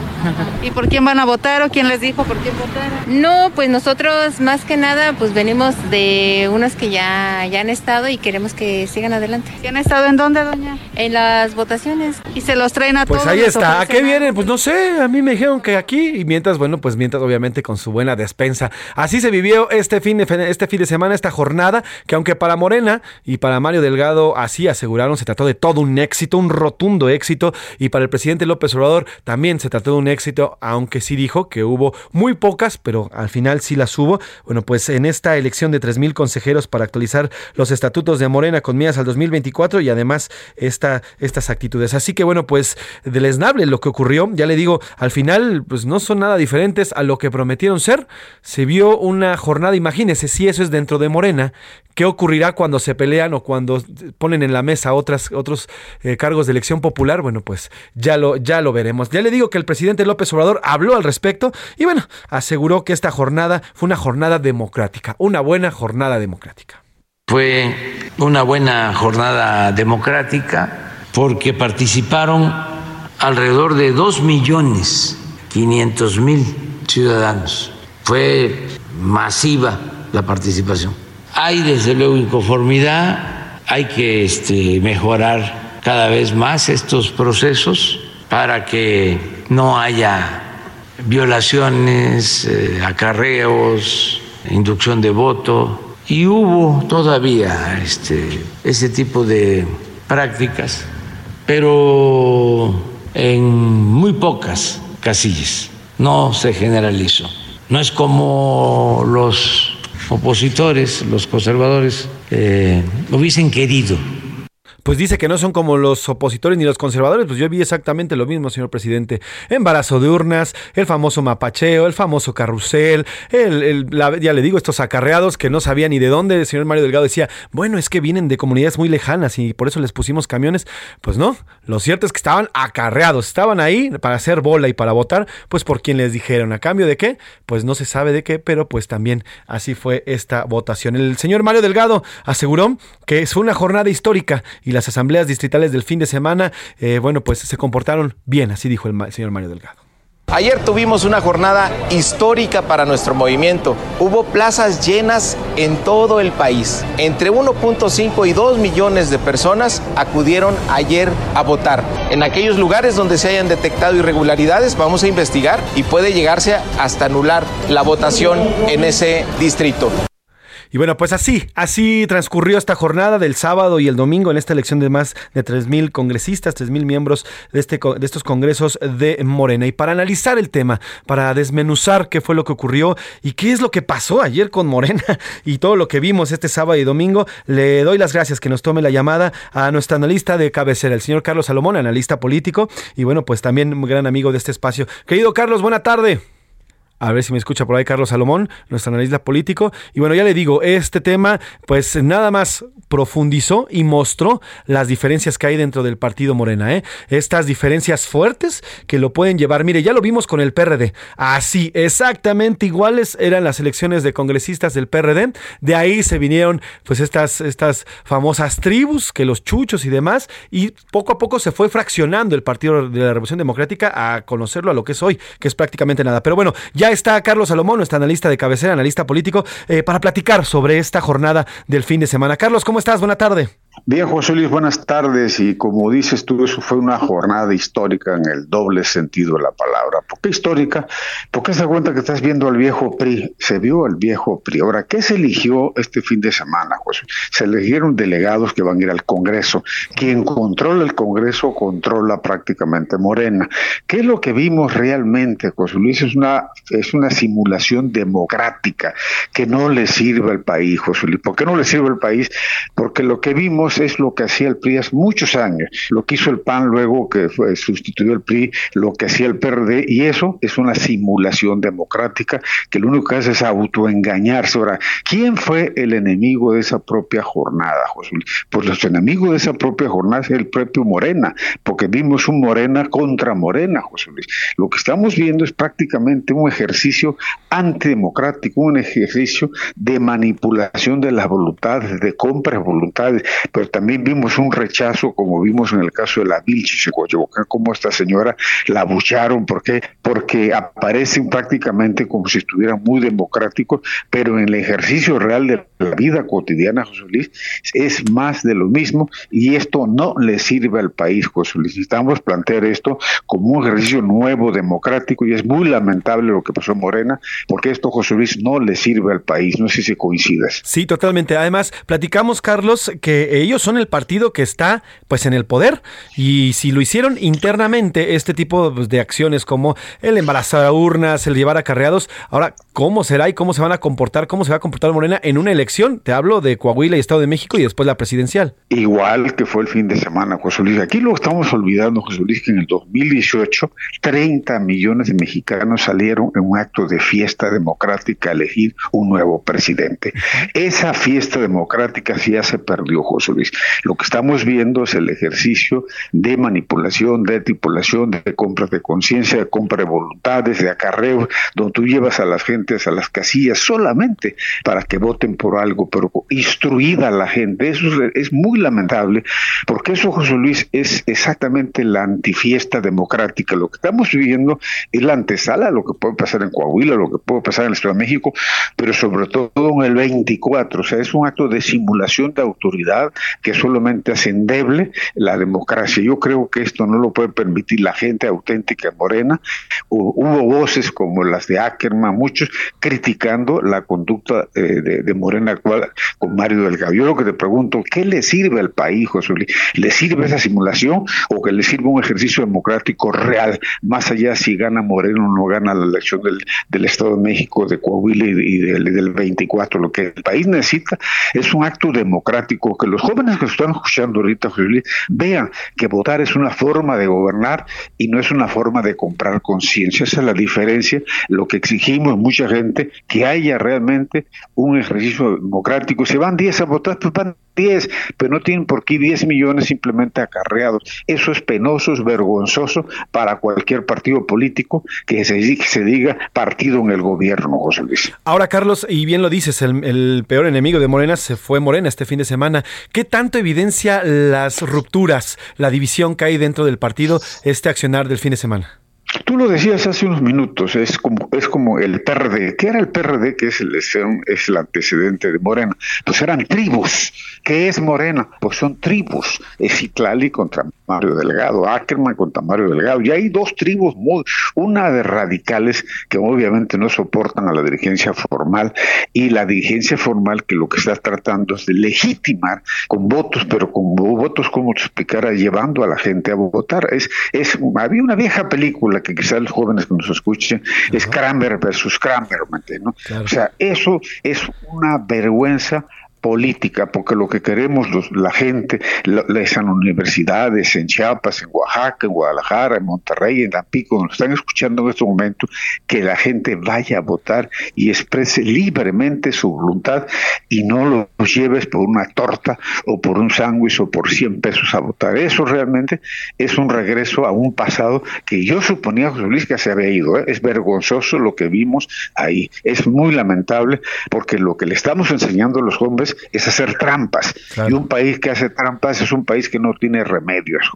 ¿Y por quién van a votar o quién les dijo por quién votar? No, pues nosotros más que nada, pues venimos de unas que ya, ya han estado y queremos que sigan adelante. ¿Y han estado en dónde, doña? En las votaciones. ¿Y se los traen a pues todos? Pues ahí está. ¿A qué vienen? Pues no sé, a mí me dijeron que aquí y mientras, bueno, pues mientras obviamente con su buena despensa. Así se vivió este fin de, este fin de semana, esta jornada, que aunque para Morena y para Mario Delgado así aseguraron, se trató de todo un éxito, un rotundo éxito, y para el presidente López Obrador también se trató de un éxito, aunque sí dijo que hubo muy pocas, pero al final sí las hubo. Bueno, pues en esta elección de 3.000 consejeros para actualizar los estatutos de Morena con miras al 2024 y además esta, estas actitudes. Así que bueno, pues deleznable lo que ocurrió, ya le digo, al final pues no son nada diferentes a lo que prometieron ser. Se vio una jornada, imagínese si eso es dentro de Morena, ¿qué ocurrirá cuando se pelean o cuando ponen en la mesa otras, otros eh, cargos de elección popular? Bueno, pues ya lo, ya lo veremos. Ya le digo que el presidente López Obrador habló al respecto y bueno, aseguró que esta jornada fue una jornada democrática, una buena jornada democrática. Fue una buena jornada democrática porque participaron alrededor de 2 millones 500 mil ciudadanos. Fue masiva la participación. Hay desde luego inconformidad, hay que este, mejorar cada vez más estos procesos para que no haya violaciones, eh, acarreos, inducción de voto. Y hubo todavía este, ese tipo de prácticas, pero en muy pocas casillas. No se generalizó. No es como los opositores, los conservadores, eh, hubiesen querido pues dice que no son como los opositores ni los conservadores, pues yo vi exactamente lo mismo, señor presidente. Embarazo de urnas, el famoso mapacheo, el famoso carrusel, el, ya le digo, estos acarreados que no sabían ni de dónde. El señor Mario Delgado decía, bueno, es que vienen de comunidades muy lejanas y por eso les pusimos camiones. Pues no, lo cierto es que estaban acarreados, estaban ahí para hacer bola y para votar, pues por quien les dijeron. ¿A cambio de qué? Pues no se sabe de qué, pero pues también así fue esta votación. El señor Mario Delgado aseguró que es una jornada histórica las asambleas distritales del fin de semana, eh, bueno, pues se comportaron bien, así dijo el señor Mario Delgado. Ayer tuvimos una jornada histórica para nuestro movimiento. Hubo plazas llenas en todo el país. Entre 1.5 y 2 millones de personas acudieron ayer a votar. En aquellos lugares donde se hayan detectado irregularidades vamos a investigar y puede llegarse hasta anular la votación en ese distrito. Y bueno, pues así, así transcurrió esta jornada del sábado y el domingo en esta elección de más de 3.000 congresistas, 3.000 miembros de, este, de estos congresos de Morena. Y para analizar el tema, para desmenuzar qué fue lo que ocurrió y qué es lo que pasó ayer con Morena (laughs) y todo lo que vimos este sábado y domingo, le doy las gracias que nos tome la llamada a nuestro analista de cabecera, el señor Carlos Salomón, analista político y bueno, pues también gran amigo de este espacio. Querido Carlos, buena tarde. A ver si me escucha por ahí Carlos Salomón, nuestro analista político. Y bueno, ya le digo, este tema pues nada más profundizó y mostró las diferencias que hay dentro del partido Morena. ¿eh? Estas diferencias fuertes que lo pueden llevar. Mire, ya lo vimos con el PRD. Así, exactamente iguales eran las elecciones de congresistas del PRD. De ahí se vinieron pues estas, estas famosas tribus, que los chuchos y demás. Y poco a poco se fue fraccionando el Partido de la Revolución Democrática a conocerlo a lo que es hoy, que es prácticamente nada. Pero bueno, ya está Carlos Salomón, nuestro analista de cabecera, analista político, eh, para platicar sobre esta jornada del fin de semana. Carlos, ¿cómo estás? Buena tarde. Bien, José Luis, buenas tardes. Y como dices tú, eso fue una jornada histórica en el doble sentido de la palabra. ¿Por qué histórica? Porque se cuenta que estás viendo al viejo PRI. Se vio al viejo PRI. Ahora, ¿qué se eligió este fin de semana, José? Se eligieron delegados que van a ir al Congreso. Quien controla el Congreso controla prácticamente Morena. ¿Qué es lo que vimos realmente, José Luis? Es una, es una simulación democrática que no le sirve al país, José Luis. ¿Por qué no le sirve al país? Porque lo que vimos es lo que hacía el PRI hace muchos años, lo que hizo el PAN luego que fue, sustituyó el PRI, lo que hacía el PRD, y eso es una simulación democrática que lo único que hace es autoengañarse. Ahora, ¿quién fue el enemigo de esa propia jornada, José Luis? Pues los enemigos de esa propia jornada es el propio Morena, porque vimos un Morena contra Morena, José Luis. Lo que estamos viendo es prácticamente un ejercicio antidemocrático, un ejercicio de manipulación de las voluntades, de compras de voluntades, pero también vimos un rechazo, como vimos en el caso de la Vilchis de Coyoacán, como esta señora la abucharon, ¿por qué? Porque aparecen prácticamente como si estuvieran muy democráticos, pero en el ejercicio real de la vida cotidiana, José Luis, es más de lo mismo y esto no le sirve al país, José Luis. Necesitamos plantear esto como un ejercicio nuevo, democrático, y es muy lamentable lo que pasó en Morena, porque esto, José Luis, no le sirve al país. No sé si coincidas. Sí, totalmente. Además, platicamos, Carlos, que ellos son el partido que está pues en el poder y si lo hicieron internamente este tipo pues, de acciones como el embarazar a urnas, el llevar acarreados, ahora cómo será y cómo se van a comportar, cómo se va a comportar Morena en una elección, te hablo de Coahuila y Estado de México y después la presidencial. Igual que fue el fin de semana, José Luis. Aquí lo estamos olvidando, José Luis, que en el 2018 30 millones de mexicanos salieron en un acto de fiesta democrática a elegir un nuevo presidente. Esa fiesta democrática sí ya se perdió, José Luis. Lo que estamos viendo es el ejercicio de manipulación, de tripulación, de compras de conciencia, de compra de voluntades, de acarreo, donde tú llevas a las gentes a las casillas solamente para que voten por algo, pero instruida la gente. Eso es, muy lamentable, porque eso, José Luis, es exactamente la antifiesta democrática. Lo que estamos viviendo es la antesala de lo que puede pasar en Coahuila, lo que puede pasar en el Estado de México, pero sobre todo en el 24. O sea, es un acto de simulación de autoridad que solamente hace endeble la democracia. Yo creo que esto no lo puede permitir la gente auténtica morena. Hubo voces como las de Ackerman, muchos criticando la conducta eh, de, Morena con Mario Delgado. Yo lo que te pregunto, ¿qué le sirve al país, José Luis? ¿Le sirve esa simulación o que le sirve un ejercicio democrático real, más allá si gana Moreno o no gana la elección del, del Estado de México, de Coahuila y, del, del 24? Lo que el país necesita es un acto democrático, que los jóvenes que están escuchando ahorita, vean que votar es una forma de gobernar y no es una forma de comprar conciencia. Esa es la diferencia. Lo que exigimos mucha gente, que haya realmente un ejercicio democrático. Si van 10 a votar, pues van 10, pero no tienen por qué 10 millones simplemente acarreados. Eso es penoso, es vergonzoso para cualquier partido político que se, diga partido en el gobierno, José Luis. Ahora, Carlos, y bien lo dices, el peor enemigo de Morena se fue Morena este fin de semana. ¿Qué tanto evidencia las rupturas, la división que hay dentro del partido, este accionar del fin de semana? Tú lo decías hace unos minutos, es como, es como el PRD. ¿Qué era el PRD? Que es el, es el antecedente de Morena. Pues eran tribus. ¿Qué es Morena? Pues son tribus. Es Itlali contra Mario Delgado, Ackerman contra Mario Delgado. Y hay dos tribus, una de radicales que obviamente no soportan a la dirigencia formal y la dirigencia formal que lo que está tratando es de legitimar con votos, pero con votos, como te explicara, llevando a la gente a votar. Es, es, había una vieja película que quizás los jóvenes que nos escuchen, es Kramer versus Kramer, ¿no? O sea, eso es una vergüenza política, porque lo que queremos la gente, las universidades en Chiapas, en Oaxaca, en Guadalajara, en Monterrey, en Tampico, nos están escuchando en este momento, que la gente vaya a votar y exprese libremente su voluntad y no los lleves por una torta o por un sándwich o por 100 pesos a votar. Eso realmente es un regreso a un pasado que yo suponía, José Luis, que se había ido. ¿eh? Es vergonzoso lo que vimos ahí. Es muy lamentable porque lo que le estamos enseñando a los es hacer trampas. Y un país que hace trampas es un país que no tiene remedios,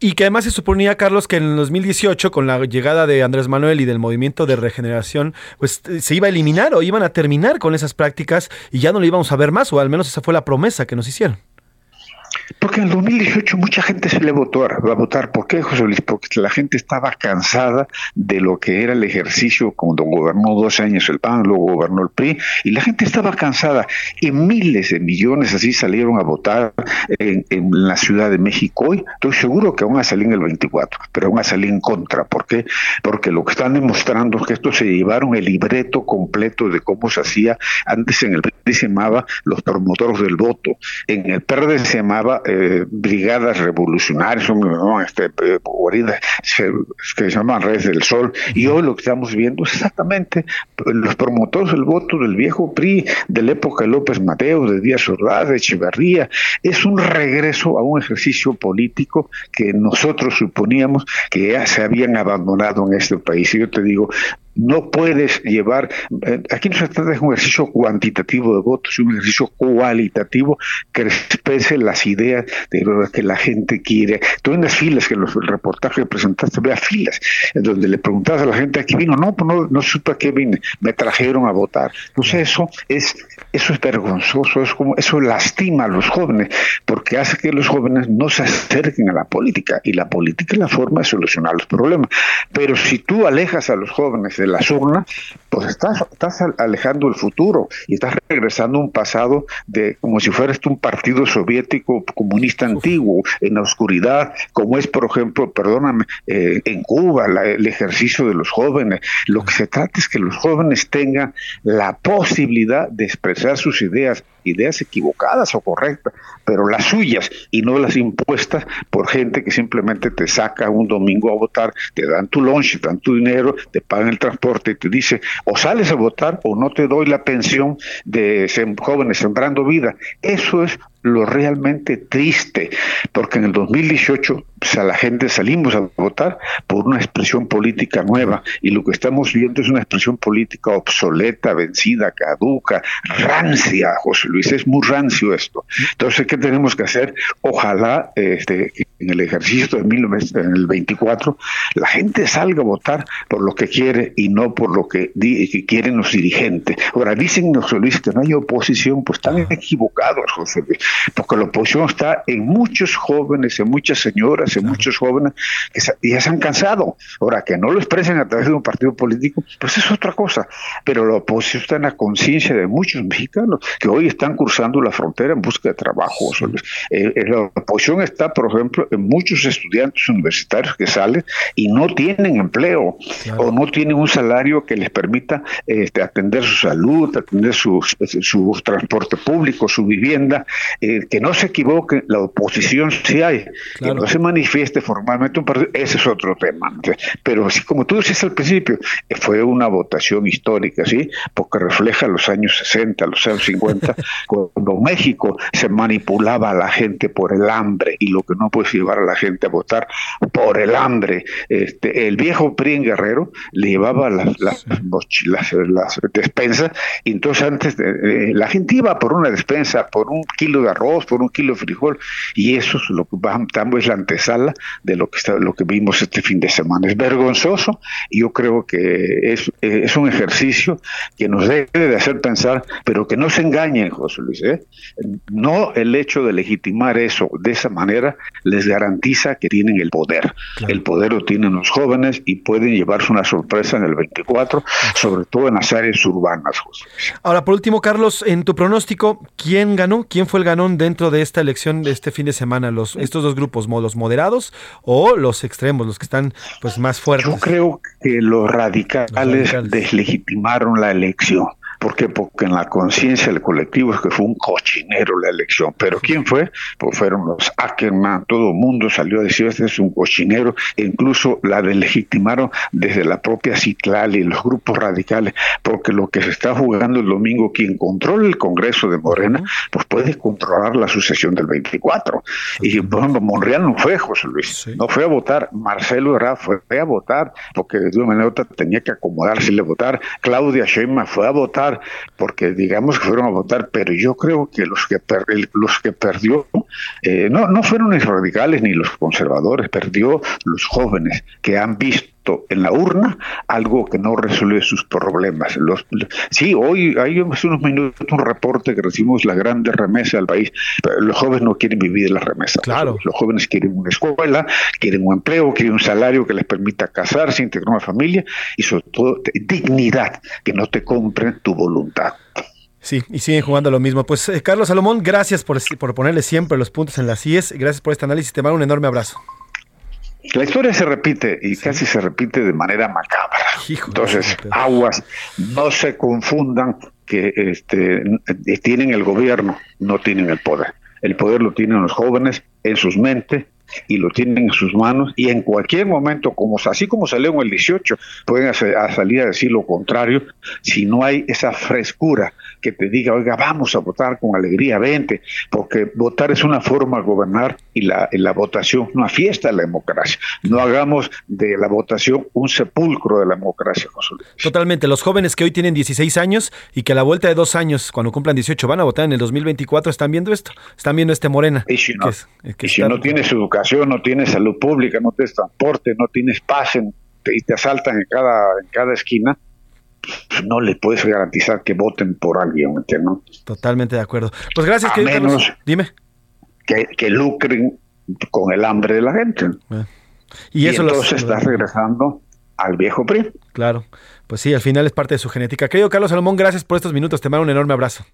Y que además se suponía, Carlos, que en el 2018, con la llegada de Andrés Manuel y del movimiento de regeneración, pues eh, se iba a eliminar o iban a terminar con esas prácticas y ya no lo íbamos a ver más, o al menos esa fue la promesa que nos hicieron. Porque en el 2018 mucha gente se le votó a votar. ¿Por qué, José Luis? Porque la gente estaba cansada de lo que era el ejercicio cuando gobernó dos años el PAN, luego gobernó el PRI, y la gente estaba cansada. Y miles de millones así salieron a votar en, la Ciudad de México hoy. Estoy seguro que van a salir en el 24, pero van a salir en contra. ¿Por qué? Porque lo que están demostrando es que estos se llevaron el libreto completo de cómo se hacía. Antes en el PRI se llamaba los promotores del voto, en el PRD se llamaba eh, brigadas revolucionarias, este, eh, que se llaman Redes del Sol, y hoy lo que estamos viendo es exactamente los promotores del voto del viejo PRI, de la época de López Mateo, de Díaz Ordaz, de Echeverría, es un regreso a un ejercicio político que nosotros suponíamos que ya se habían abandonado en este país. Y yo te digo, no puedes llevar, eh, aquí no se trata de un ejercicio cuantitativo de votos, es un ejercicio cualitativo que exprese las ideas de lo que la gente quiere. Tú en las filas, que los, el reportaje que presentaste, vea filas, en donde le preguntabas a la gente a qué vino, no, pues no, no supe a qué vine, me trajeron a votar. Entonces eso es, eso es vergonzoso, es como, eso lastima a los jóvenes, porque hace que los jóvenes no se acerquen a la política, y la política es la forma de solucionar los problemas. Pero si tú alejas a los jóvenes de las urnas, pues estás, estás alejando el futuro y estás regresando a un pasado de como si fueras un partido soviético comunista antiguo en la oscuridad, como es, por ejemplo, perdóname, eh, en Cuba, el ejercicio de los jóvenes. Lo que se trata es que los jóvenes tengan la posibilidad de expresar sus ideas, ideas equivocadas o correctas, pero las suyas y no las impuestas por gente que simplemente te saca un domingo a votar, te dan tu lunch, te dan tu dinero, te pagan el transporte y te dice o sales a votar o no te doy la pensión de jóvenes sembrando vida. Eso es lo realmente triste, porque en el 2018 pues, a la gente salimos a votar por una expresión política nueva y lo que estamos viendo es una expresión política obsoleta, vencida, caduca, rancia, José Luis, es muy rancio esto. Entonces, ¿qué tenemos que hacer? Ojalá este, en el ejercicio de en el 24 la gente salga a votar por lo que quiere y no por lo que, que quieren los dirigentes. Ahora, dicen José Luis que no hay oposición, pues están equivocados, José Luis porque la oposición está en muchos jóvenes, en muchas señoras, en muchos jóvenes que ya se han cansado. Ahora, que no lo expresen a través de un partido político, pues es otra cosa. Pero la oposición está en la conciencia de muchos mexicanos que hoy están cruzando la frontera en busca de trabajo. Eh, eh, la oposición está, por ejemplo, en muchos estudiantes universitarios que salen y no tienen empleo o no tienen un salario que les permita este, atender su salud, atender su, su transporte público, su vivienda. Eh, que no se equivoque, la oposición sí hay, que no se manifieste formalmente un partido, ese es otro tema. Pero así como tú decías al principio, eh, fue una votación histórica, ¿sí? Porque refleja los años 60, los años 50, (laughs) cuando México se manipulaba a la gente por el hambre y lo que no puede llevar a la gente a votar por el hambre. Este, el viejo PRI en Guerrero le llevaba las, las, las, despensas y entonces antes eh, la gente iba por una despensa, por un kilo de arroz, por un kilo de frijol, y eso es lo que es la antesala de lo que está, lo que vimos este fin de semana. Es vergonzoso y yo creo que es, es un ejercicio que nos debe de hacer pensar, pero que no se engañen, José Luis. ¿eh? No el hecho de legitimar eso de esa manera les garantiza que tienen el poder. El poder lo tienen los jóvenes y pueden llevarse una sorpresa en el 24, sobre todo en las áreas urbanas, José Ahora, por último, Carlos, en tu pronóstico, ¿quién ganó? ¿Quién fue el ganón dentro de esta elección de este fin de semana? Los, estos dos grupos, los moderados o los extremos, los que están pues más fuertes. Yo creo que los radicales, deslegitimaron la elección ¿Por qué? Porque en la conciencia del colectivo es que fue un cochinero la elección. ¿Pero quién fue? Pues fueron los Ackerman, todo el mundo salió a decir este es un cochinero, e incluso la delegitimaron desde la propia Citlal y los grupos radicales, porque lo que se está jugando el domingo, quien controla el Congreso de Morena, pues puede controlar la sucesión del 24. Y ejemplo, Monreal no fue, José Luis, no fue a votar, Marcelo Herrera fue a votar, porque de una manera u otra tenía que acomodarse y votar, Claudia Sheinbaum fue a votar, porque digamos que fueron a votar, pero yo creo que los que, los que perdió, eh, no, no fueron los radicales ni los conservadores, perdió los jóvenes que han visto en la urna algo que no resuelve sus problemas. Los, sí, hoy hay hace unos minutos un reporte que recibimos la grande remesa al país. los jóvenes no quieren vivir de la remesa. Claro. Los, jóvenes quieren una escuela, quieren un empleo, quieren un salario que les permita casarse, integrar una familia y sobre todo dignidad, que no te compren tu voluntad. Sí, y siguen jugando lo mismo. Pues eh, Carlos Salomón, gracias por, por ponerle siempre los puntos en las IES. Gracias por este análisis. Te mando un enorme abrazo. La historia se repite y casi se repite de manera macabra. Entonces, aguas, no se confundan que este, tienen el gobierno, no tienen el poder. El poder lo tienen los jóvenes en sus mentes y lo tienen en sus manos y en cualquier momento, como así como salió en el 18, pueden salir a decir lo contrario si no hay esa frescura que te diga, oiga, vamos a votar con alegría, vente, porque votar es una forma de gobernar y la, la votación una fiesta de la democracia. No hagamos de la votación un sepulcro de la democracia, José Luis. Totalmente. Los jóvenes que hoy tienen 16 años y que a la vuelta de dos años, cuando cumplan 18, van a votar en el 2024, están viendo esto, están viendo este Morena. Y si no, si no tienes educación, no tienes salud pública, no tienes transporte, no tienes paz y te asaltan en cada, en cada esquina, no le puedes garantizar que voten por alguien, ¿no? Totalmente de acuerdo. Pues gracias, a menos Dime. Que, lucren con el hambre de la gente. Eh. Y, eso entonces estás regresando al viejo PRI. Claro, pues sí, al final es parte de su genética. Querido Carlos Salomón, gracias por estos minutos. Te mando un enorme abrazo.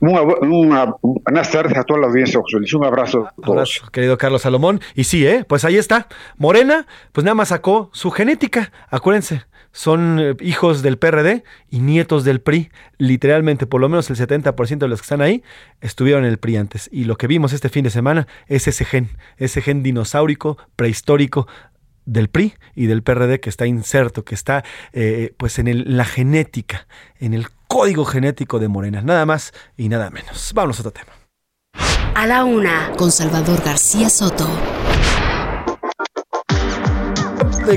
Una, buenas tardes a toda la audiencia, Un abrazo a todos. querido Carlos Salomón. Y sí, ¿eh? pues ahí está. Morena, pues nada más sacó su genética. Acuérdense, son eh, hijos del PRD y nietos del PRI. Literalmente, por lo menos el 70% de los que están ahí estuvieron en el PRI antes. Y lo que vimos este fin de semana es ese gen, ese gen dinosaurico, prehistórico del PRI y del PRD que está inserto, que está eh, pues en la genética, en el código genético de Morena. Nada más y nada menos. Vamos a otro tema. A la una, con Salvador García Soto.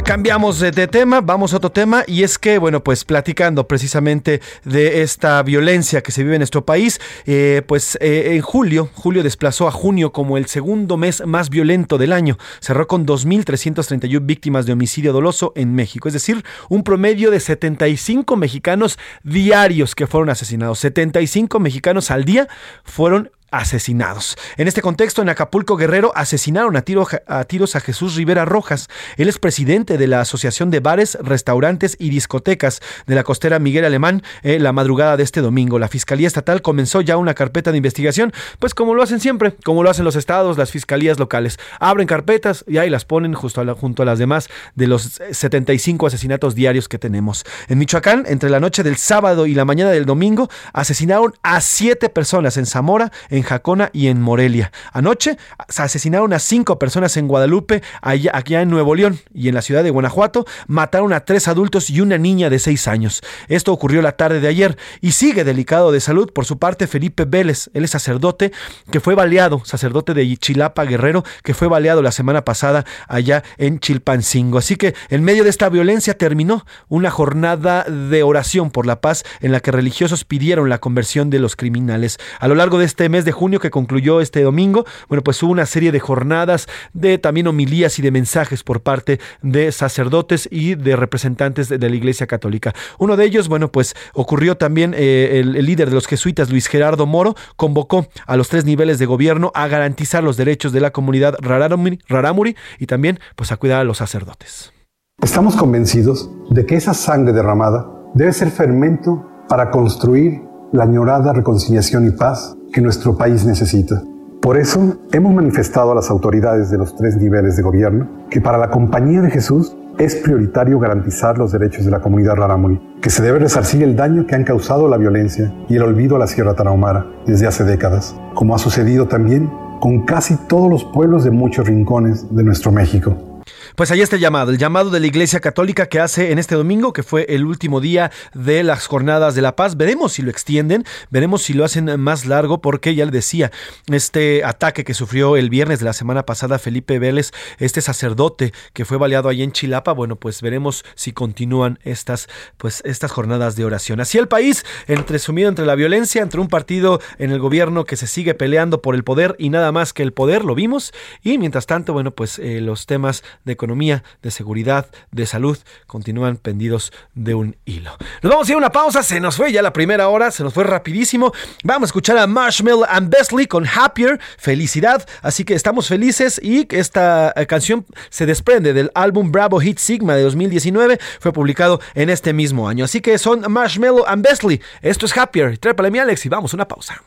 Cambiamos de, tema, vamos a otro tema y es que, bueno, pues platicando precisamente de esta violencia que se vive en nuestro país, eh, pues eh, en julio, julio desplazó a junio como el segundo mes más violento del año. Cerró con 2.331 víctimas de homicidio doloso en México, es decir, un promedio de 75 mexicanos diarios que fueron asesinados. 75 mexicanos al día fueron asesinados. En este contexto, en Acapulco Guerrero asesinaron a, a, tiros a Jesús Rivera Rojas. Él es presidente de la Asociación de Bares, Restaurantes y Discotecas de la costera Miguel Alemán eh, la madrugada de este domingo. La Fiscalía Estatal comenzó ya una carpeta de investigación, pues como lo hacen siempre, como lo hacen los estados, las fiscalías locales. Abren carpetas y ahí las ponen justo junto a las demás de los 75 asesinatos diarios que tenemos. En Michoacán, entre la noche del sábado y la mañana del domingo, asesinaron a siete personas en Zamora, en Jacona y en Morelia. Anoche se asesinaron a cinco personas en Guadalupe, allá, aquí en Nuevo León y en la ciudad de Guanajuato. Mataron a tres adultos y una niña de seis años. Esto ocurrió la tarde de ayer y sigue delicado de salud. Por su parte, Felipe Vélez, él es sacerdote que fue baleado, sacerdote de Chilapa Guerrero, que fue baleado la semana pasada allá en Chilpancingo. Así que en medio de esta violencia terminó una jornada de oración por la paz en la que religiosos pidieron la conversión de los criminales. A lo largo de este mes de junio que concluyó este domingo, bueno, pues hubo una serie de jornadas de también homilías y de mensajes por parte de sacerdotes y de representantes de, la Iglesia Católica. Uno de ellos, bueno, pues ocurrió también eh, el, líder de los jesuitas, Luis Gerardo Moro, convocó a los tres niveles de gobierno a garantizar los derechos de la comunidad rarámuri, y también pues a cuidar a los sacerdotes. Estamos convencidos de que esa sangre derramada debe ser fermento para construir la añorada reconciliación y paz que nuestro país necesita. Por eso hemos manifestado a las autoridades de los tres niveles de gobierno que para la Compañía de Jesús es prioritario garantizar los derechos de la comunidad rarámuri, que se debe resarcir el daño que han causado la violencia y el olvido a la Sierra Tarahumara desde hace décadas, como ha sucedido también con casi todos los pueblos de muchos rincones de nuestro México. Pues ahí está el llamado, el llamado de la Iglesia Católica que hace en este domingo, que fue el último día de las jornadas de la paz. Veremos si lo extienden, veremos si lo hacen más largo, porque ya le decía, este ataque que sufrió el viernes de la semana pasada Felipe Vélez, este sacerdote que fue baleado ahí en Chilapa, bueno, pues veremos si continúan estas, pues, estas jornadas de oración. Así el país, entre sumido entre la violencia, entre un partido en el gobierno que se sigue peleando por el poder y nada más que el poder, lo vimos, y mientras tanto, bueno, pues eh, los temas de economía, de seguridad, de salud, continúan pendidos de un hilo. Nos vamos a ir a una pausa, se nos fue ya la primera hora, se nos fue rapidísimo. Vamos a escuchar a Marshmallow and Besley con Happier, felicidad. Así que estamos felices y esta eh, canción se desprende del álbum Bravo Hit Sigma de 2019, fue publicado en este mismo año. Así que son Marshmallow and Besley. Esto es Happier. Trépale mi Alex y vamos a una pausa.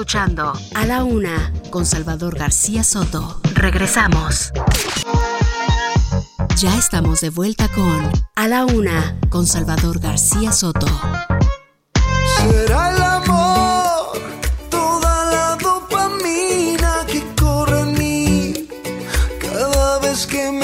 Escuchando A la Una con Salvador García Soto. Regresamos. Ya estamos de vuelta con A la Una con Salvador García Soto. Será el amor, toda la dopamina que corre en mí. Cada vez que me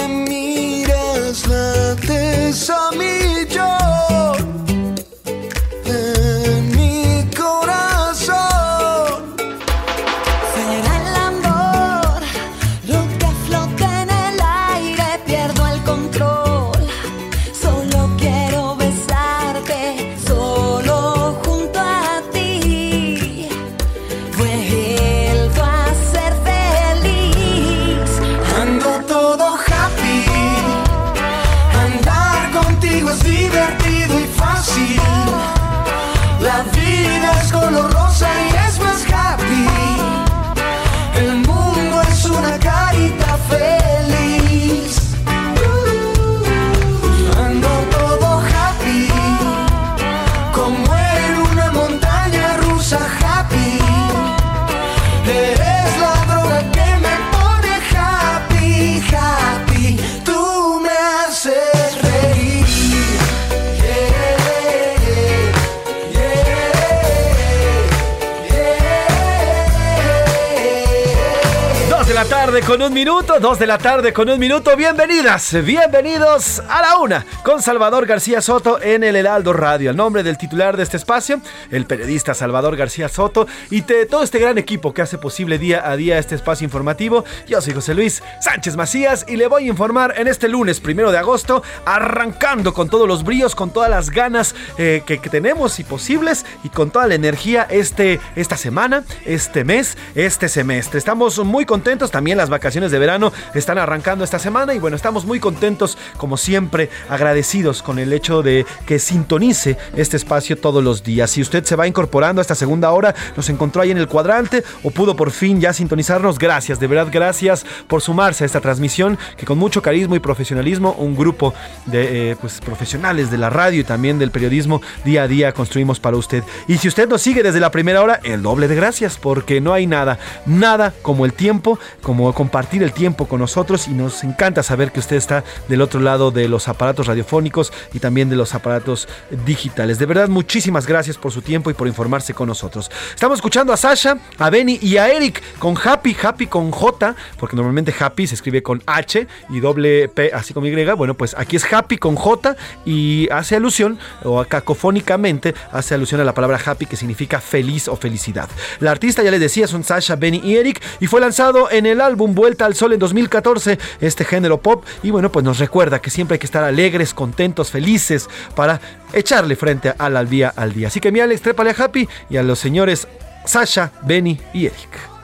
con un minuto, dos de la tarde con un minuto. Bienvenidas, bienvenidos a la una con Salvador García Soto en el Heraldo Radio. El nombre del titular de este espacio, el periodista Salvador García Soto y de todo este gran equipo que hace posible día a día este espacio informativo. Yo soy José Luis Sánchez Macías y le voy a informar en este lunes primero de agosto, arrancando con todos los bríos, con todas las ganas eh, que, que tenemos y posibles y con toda la energía este, esta semana, este mes, este semestre. Estamos muy contentos, también las vacaciones de verano están arrancando esta semana y bueno, estamos muy contentos como siempre, agradecidos con el hecho de que sintonice este espacio todos los días. Si usted se va incorporando a esta segunda hora, nos encontró ahí en el cuadrante o pudo por fin ya sintonizarnos, gracias, de verdad gracias por sumarse a esta transmisión que con mucho carisma y profesionalismo un grupo de eh, pues, profesionales de la radio y también del periodismo día a día construimos para usted. Y si usted nos sigue desde la primera hora, el doble de gracias porque no hay nada, nada como el tiempo, como compartir el tiempo con nosotros y nos encanta saber que usted está del otro lado de los aparatos radiofónicos y también de los aparatos digitales. De verdad, muchísimas gracias por su tiempo y por informarse con nosotros. Estamos escuchando a Sasha, a Benny y a Eric con Happy, Happy con J, porque normalmente Happy se escribe con H y doble P así con Y. Bueno, pues aquí es Happy con J y hace alusión, o cacofónicamente hace alusión a la palabra Happy que significa feliz o felicidad. La artista, ya les decía, son Sasha, Benny y Eric y fue lanzado en el álbum Vuelta al Sol en 2014, este género pop. Y bueno, pues nos recuerda que siempre hay que estar alegres, contentos, felices para echarle frente al día al día. Así que mi Alex, trépale a Happy y a los señores Sasha, Benny y Eric.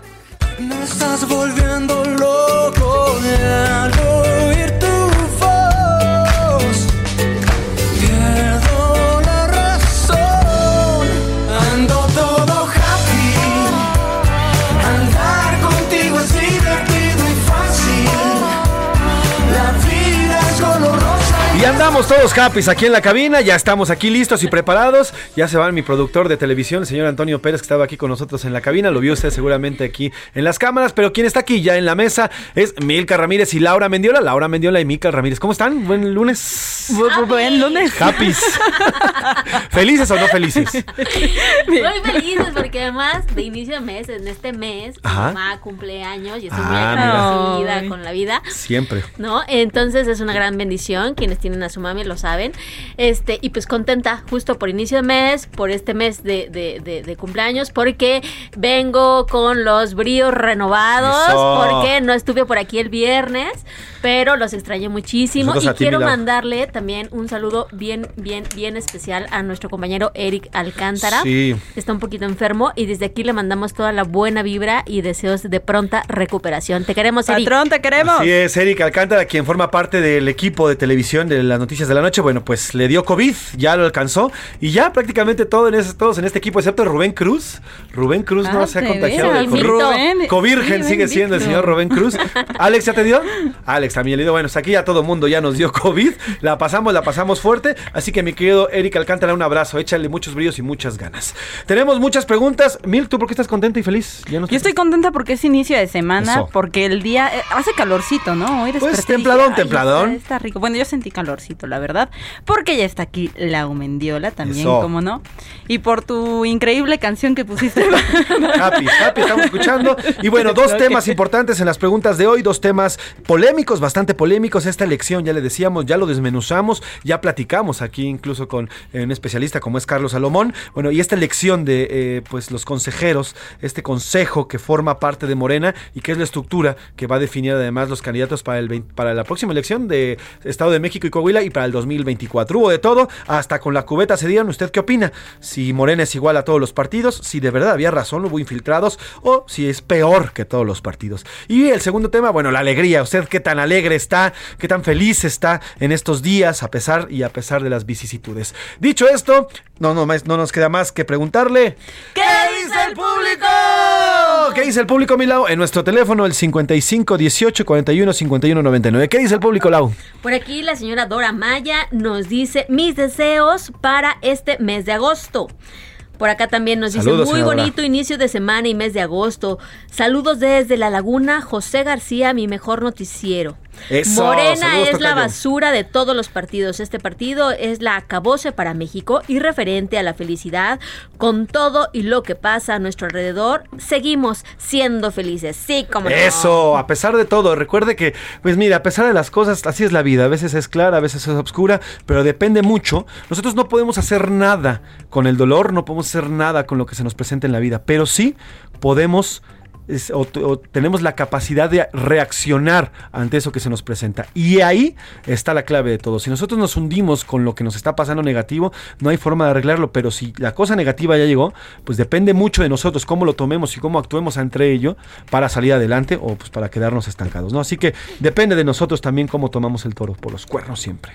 Me estás volviendo loco al andamos todos happy aquí en la cabina, ya estamos aquí listos y preparados. Ya se va mi productor de televisión, el señor Antonio Pérez, que estaba aquí con nosotros en la cabina. Lo vio usted seguramente aquí en las cámaras, pero quien está aquí ya en la mesa es Milka Ramírez y Laura Mendiola. Laura Mendiola y Milka Ramírez. ¿Cómo están? Buen lunes. Buen lunes. Happy. (laughs) ¿Felices o no felices? Muy felices porque además de inicio de mes, en este mes, mi Ajá. mamá cumpleaños y estoy Ah, muy agradecida con la vida. Siempre. ¿No? Entonces es una gran bendición. Quienes tienen a su mami lo saben. Este, y pues contenta, justo por inicio de mes, por este mes de, de- de- de cumpleaños, porque vengo con los bríos renovados, Eso. porque no estuve por aquí el viernes, pero los extrañé muchísimo. Nosotros y ti, quiero mandarle también un saludo bien, bien, bien especial a nuestro compañero Eric Alcántara. Sí. Está un poquito enfermo y desde aquí le mandamos toda la buena vibra y deseos de pronta recuperación. Te queremos, Eric. Patrón, te queremos. Así es, Eric Alcántara, quien forma parte del equipo de televisión de las noticias de la noche. Bueno, pues le dio COVID, ya lo alcanzó. Y ya prácticamente todo en ese- todos en este equipo, excepto Rubén Cruz. Rubén Cruz no Ah, se ha contagiado veras. de COVID. Rubén. Covirgen Sí, sigue siendo el señor Rubén Cruz. Alex, ¿ya te dio? Alex también le dio. Bueno, aquí ya todo el mundo ya nos dio COVID. La pasamos, la pasamos fuerte. Así que mi querido Eric Alcántara, un abrazo. Échale muchos brillos y muchas ganas. Tenemos muchas preguntas. Mil, ¿tú por qué estás contenta y feliz? Ya Yo estoy contenta porque es inicio de semana, Eso. porque el día eh, hace calorcito, ¿no? Hoy Pues, templadón, "Ay, templadón". Está, está rico. Bueno, yo sentí la verdad, porque ya está aquí la Mendiola también, Eso. ¿cómo no? Y por tu increíble canción que pusiste. (laughs) Happy, happy, estamos escuchando. Y bueno, dos temas importantes en las preguntas de hoy, dos temas polémicos, bastante polémicos. Esta elección, ya le decíamos, ya lo desmenuzamos, ya platicamos aquí incluso con eh, un especialista como es Carlos Salomón. Bueno, y esta elección de eh, pues los consejeros, este consejo que forma parte de Morena y que es la estructura que va a definir además los candidatos para, el 20 para la próxima elección de Estado de México y Coahuila y para el 2024. Hubo de todo, hasta con la cubeta se dieron. ¿Usted qué opina? Si Morena es igual a todos los partidos, si de verdad había razón, hubo infiltrados, o si es peor que todos los partidos. Y el segundo tema, bueno, la alegría. ¿Usted qué tan alegre está? ¿Qué tan feliz está en estos días a pesar y a pesar de las vicisitudes? Dicho esto, no, no, no nos queda más que preguntarle. ¿Qué dice el público? ¿Qué dice el público, Milau? En nuestro teléfono, el 55 18 41 51 99. ¿Qué dice el público, Lau? Por aquí la señora Dora Maya nos dice mis deseos para este mes de agosto. Por acá también nos dice Saludos, muy bonito inicio de semana y mes de agosto. Saludos desde La Laguna, José García, mi mejor noticiero. Eso, Morena es la basura de todos los partidos. Este partido es la acabose para México y referente a la felicidad. Con todo y lo que pasa a nuestro alrededor, seguimos siendo felices. Sí, como no. Eso, a pesar de todo, recuerde que, pues mira, a pesar de las cosas, así es la vida, a veces es clara, a veces es oscura, pero depende mucho. Nosotros no podemos hacer nada con el dolor, no podemos hacer nada con lo que se nos presenta en la vida, pero sí podemos es- o, tenemos la capacidad de reaccionar ante eso que se nos presenta. Y ahí está la clave de todo. Si nosotros nos hundimos con lo que nos está pasando negativo, no hay forma de arreglarlo, pero si la cosa negativa ya llegó, pues depende mucho de nosotros cómo lo tomemos y cómo actuemos entre ello para salir adelante o pues para quedarnos estancados, ¿no? Así que depende de nosotros también cómo tomamos el toro por los cuernos siempre.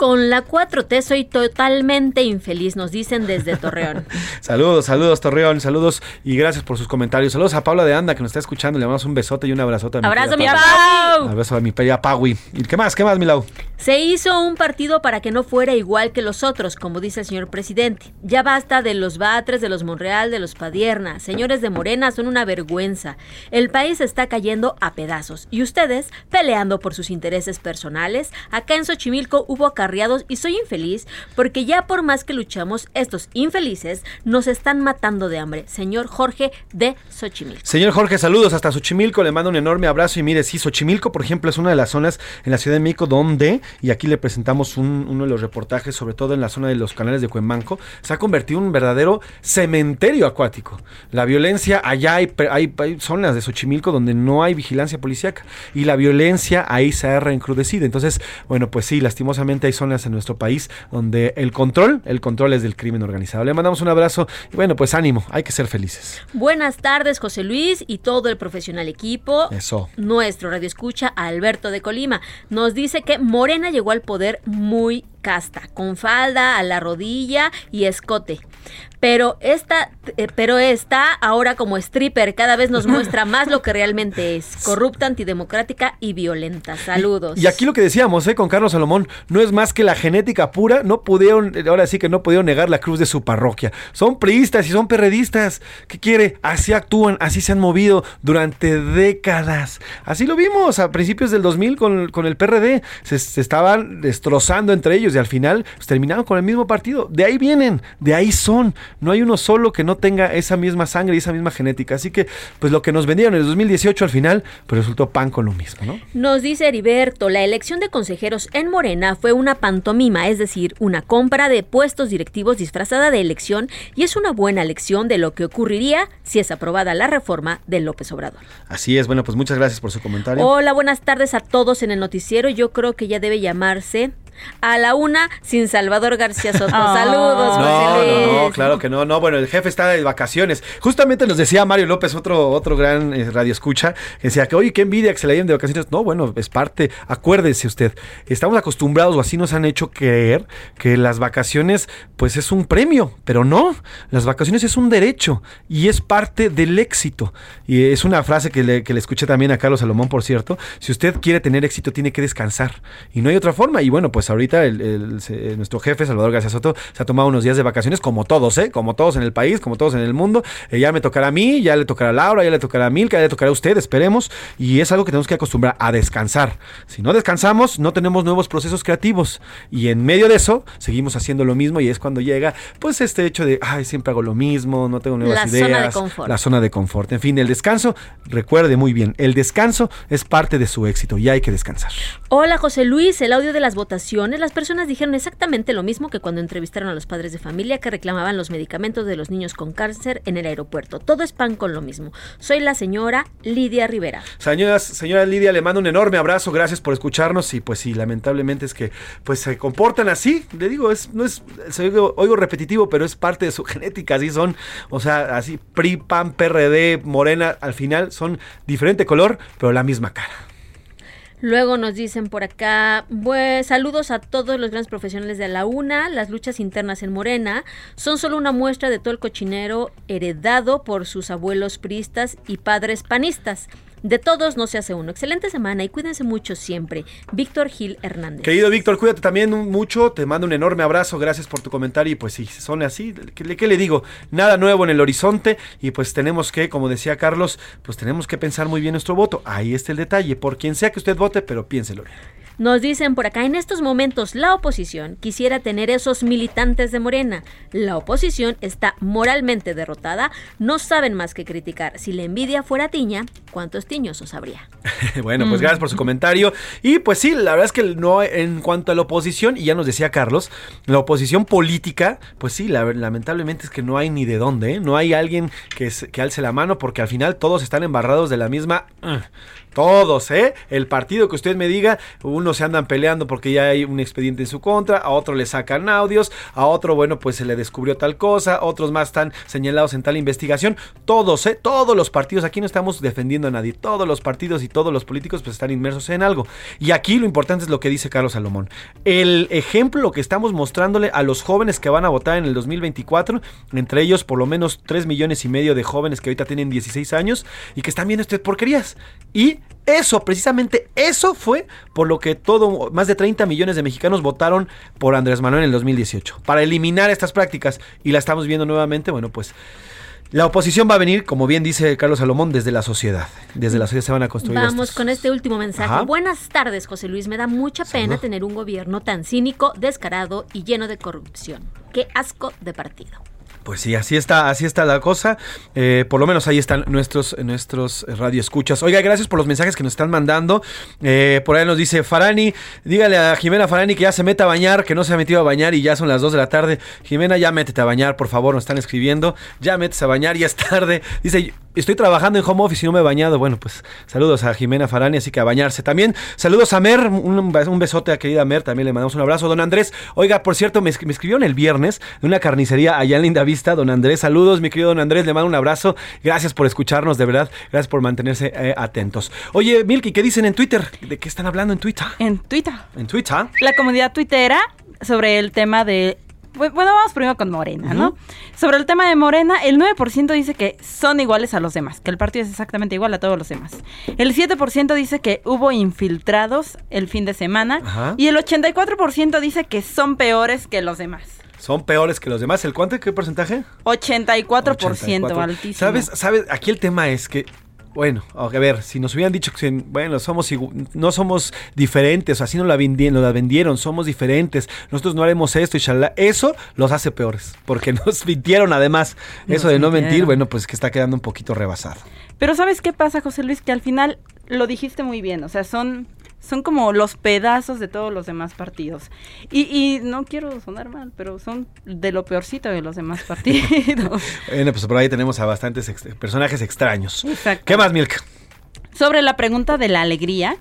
Con la 4T soy totalmente infeliz, nos dicen desde Torreón. (laughs) Saludos, saludos Torreón, saludos y gracias por sus comentarios. Saludos a Paula de Anda que nos está escuchando, le mandamos un besote y un abrazote. a mi Abrazo, mi Pau. Abrazo a mi Paui. ¿Y qué más? ¿Qué más, Milau? Se hizo un partido para que no fuera igual que los otros, como dice el señor presidente. Ya basta de los Batres, de los Monreal, de los Padierna. Señores de Morena, son una vergüenza. El país está cayendo a pedazos. Y ustedes peleando por sus intereses personales. Acá en Xochimilco hubo acarreados y soy infeliz porque ya por más que luchamos, estos infelices nos están matando de hambre. Señor Jorge de Xochimilco. Señor Jorge, saludos hasta Xochimilco, le mando un enorme abrazo y mire, sí, Xochimilco, por ejemplo, es una de las zonas en la Ciudad de México donde, y aquí le presentamos un- uno de los reportajes, sobre todo en la zona de los canales de Cuemanco, se ha convertido en un verdadero cementerio acuático. La violencia, allá hay, pe- hay- hay zonas de Xochimilco donde no hay vigilancia policíaca y la violencia ahí se ha reencrudecido. Entonces, bueno, pues sí, lastimosamente hay zonas en nuestro país donde el control, el control es del crimen organizado. Le mandamos un abrazo y bueno, pues ánimo, hay que ser felices. Buenas tardes, José Luis y todo el profesional equipo. Eso. Nuestro radio escucha Alberto de Colima nos dice que Morena llegó al poder muy casta, con falda a la rodilla y escote. Pero esta, eh, pero está ahora como stripper, cada vez nos muestra más lo que realmente es, (laughs) corrupta, antidemocrática y violenta. Saludos. Y aquí lo que decíamos, ¿eh? Con Carlos Salomón, no es más que la genética pura, no pudieron, ahora sí que no pudieron negar la cruz de su parroquia. Son priistas y son perredistas. ¿Qué quiere? Así actúan, así se han movido durante décadas. Así lo vimos a principios del 2000 con, con el PRD. Se, se estaban destrozando entre ellos y al final pues, terminaron con el mismo partido. De ahí vienen, de ahí son. No hay uno solo que no tenga esa misma sangre y esa misma genética. Así que, pues lo que nos vendieron en el 2018 al final, pues resultó pan con lo mismo, ¿no? Nos dice Heriberto, la elección de consejeros en Morena fue una pantomima, es decir, una compra de puestos directivos disfrazada de elección y es una buena lección de lo que ocurriría si es aprobada la reforma de López Obrador. Así es, bueno, pues muchas gracias por su comentario. Hola, buenas tardes a todos en el noticiero. Yo creo que ya debe llamarse a la una sin Salvador García Soto. Saludos, José No, no, no, claro que no, no, bueno, el jefe está de vacaciones. Justamente nos decía Mario López, otro, otro gran eh, radio escucha, que decía que, oye, qué envidia que se le hayan de vacaciones. No, bueno, es parte, acuérdese usted, estamos acostumbrados o así nos han hecho creer que las vacaciones, pues es un premio, pero no, las vacaciones es un derecho y es parte del éxito. Y es una frase que le, que le escuché también a Carlos Salomón, por cierto, si usted quiere tener éxito, tiene que descansar. Y no hay otra forma. Y bueno, pues ahorita el- nuestro jefe, Salvador García Soto, se ha tomado unos días de vacaciones, como todos, ¿eh? Como todos en el país, como todos en el mundo. Eh, ya me tocará a mí, ya le tocará a Laura, ya le tocará a Milka, ya le tocará a usted, esperemos. Y es algo que tenemos que acostumbrar a descansar. Si no descansamos, no tenemos nuevos procesos creativos. Y en medio de eso, seguimos haciendo lo mismo y es cuando llega, pues, este hecho de, ay, siempre hago lo mismo, no tengo nuevas La ideas. zona de confort. La zona de confort. En fin, el descanso, recuerde muy bien, el descanso es parte de su éxito y hay que descansar. Hola José Luis, el audio de las votaciones, las personas dijeron exactamente lo mismo que cuando entrevistaron a los padres de familia que reclamaban los medicamentos de los niños con cáncer en el aeropuerto. Todo es pan con lo mismo. Soy la señora Lidia Rivera. Señoras, señora Lidia, le mando un enorme abrazo, gracias por escucharnos y pues sí, lamentablemente es que pues se comportan así, le digo, es no es oigo, oigo repetitivo, pero es parte de su (laughs) genética, así son, o sea, así PRI, PAN, PRD, Morena, al final son diferente color, pero la misma cara. Luego nos dicen por acá, pues saludos a todos los grandes profesionales de la UNA. Las luchas internas en Morena son solo una muestra de todo el cochinero heredado por sus abuelos priistas y padres panistas. De todos no se hace uno. Excelente semana y cuídense mucho siempre. Víctor Gil Hernández. Querido Víctor, cuídate también mucho, te mando un enorme abrazo, gracias por tu comentario y pues si son así, ¿qué, le- qué le digo? Nada nuevo en el horizonte y pues tenemos que, como decía Carlos, pues tenemos que pensar muy bien nuestro voto. Ahí está el detalle, por quien sea que usted vote, pero piénselo. Nos dicen por acá, en estos momentos la oposición quisiera tener esos militantes de Morena. La oposición está moralmente derrotada, no saben más que criticar. Si la envidia fuera tiña, ¿cuántos tiñosos habría? (laughs) bueno, pues Mm. gracias por su comentario. Y pues sí, la verdad es que no en cuanto a la oposición, y ya nos decía Carlos, la oposición política, pues sí, la- lamentablemente es que no hay ni de dónde, ¿eh? no hay alguien que, que alce la mano porque al final todos están embarrados de la misma... uh, todos, ¿eh? El partido que usted me diga, unos se andan peleando porque ya hay un expediente en su contra, a otro le sacan audios, a otro, bueno, pues se le descubrió tal cosa, otros más están señalados en tal investigación. Todos, ¿eh? Todos los partidos, aquí no estamos defendiendo a nadie, todos los partidos y todos los políticos pues están inmersos en algo. Y aquí lo importante es lo que dice Carlos Salomón. El ejemplo que estamos mostrándole a los jóvenes que van a votar en el 2024, entre ellos por lo menos 3 millones y medio de jóvenes que ahorita tienen 16 años y que están viendo estas porquerías. Y eso, precisamente eso fue por lo que todo, más de 30 millones de mexicanos votaron por Andrés Manuel en el 2018, para eliminar estas prácticas. Y la estamos viendo nuevamente, bueno, pues la oposición va a venir, como bien dice Carlos Salomón, desde la sociedad. Desde la sociedad se van a construir Vamos estos- con este último mensaje. Ajá. Buenas tardes, José Luis. Me da mucha pena tener un gobierno tan cínico, descarado y lleno de corrupción. Qué asco de partido. Pues sí, así está, así está la cosa. Eh, por lo menos ahí están nuestros, nuestros radioescuchas. Oiga, gracias por los mensajes que nos están mandando. Eh, por ahí nos dice Farani, dígale a Jimena Farani que ya se meta a bañar, que no se ha metido a bañar y ya son las 2 de la tarde. Jimena, ya métete a bañar, por favor, nos están escribiendo. Ya métete a bañar, ya es tarde. Dice, estoy trabajando en home office y no me he bañado. Bueno, pues saludos a Jimena Farani, así que a bañarse. También saludos a Mer, un, besote a querida Mer, también le mandamos un abrazo. Don Andrés, oiga, por cierto, me, me escribieron el viernes de una carnicería allá en Linda Vista. Don Andrés, saludos, mi querido Don Andrés, le mando un abrazo. Gracias por escucharnos, de verdad. Gracias por mantenerse eh, atentos. Oye, Milky, ¿qué dicen en Twitter? ¿De qué están hablando en Twitter? En Twitter. En Twitter. La comunidad tuitera sobre el tema de bueno, vamos primero con Morena, ¿no? Sobre el tema de Morena, el 9% dice que son iguales a los demás, que el partido es exactamente igual a todos los demás. El 7% dice que hubo infiltrados el fin de semana Ajá. y el 84% dice que son peores que los demás. Son peores que los demás. ¿El cuánto? ¿Qué porcentaje? 84%, 84. altísimo. ¿Sabes? ¿Sabes? Aquí el tema es que bueno, a ver, si nos hubieran dicho que bueno, somos no somos diferentes, así nos la, vendi- nos la vendieron, somos diferentes, nosotros no haremos esto y eso los hace peores, porque (laughs) nos mintieron además. Eso de no mentir, bueno, pues que está quedando un poquito rebasado. Pero ¿sabes qué pasa, José Luis? Que al final lo dijiste muy bien, o sea, son, son como los pedazos de todos los demás partidos. Y, y no quiero sonar mal, pero son de lo peorcito de los demás (laughs) partidos. Bueno, pues por ahí tenemos a bastantes ex- personajes extraños. Exacto. ¿Qué más, Milka? Sobre la pregunta de la alegría,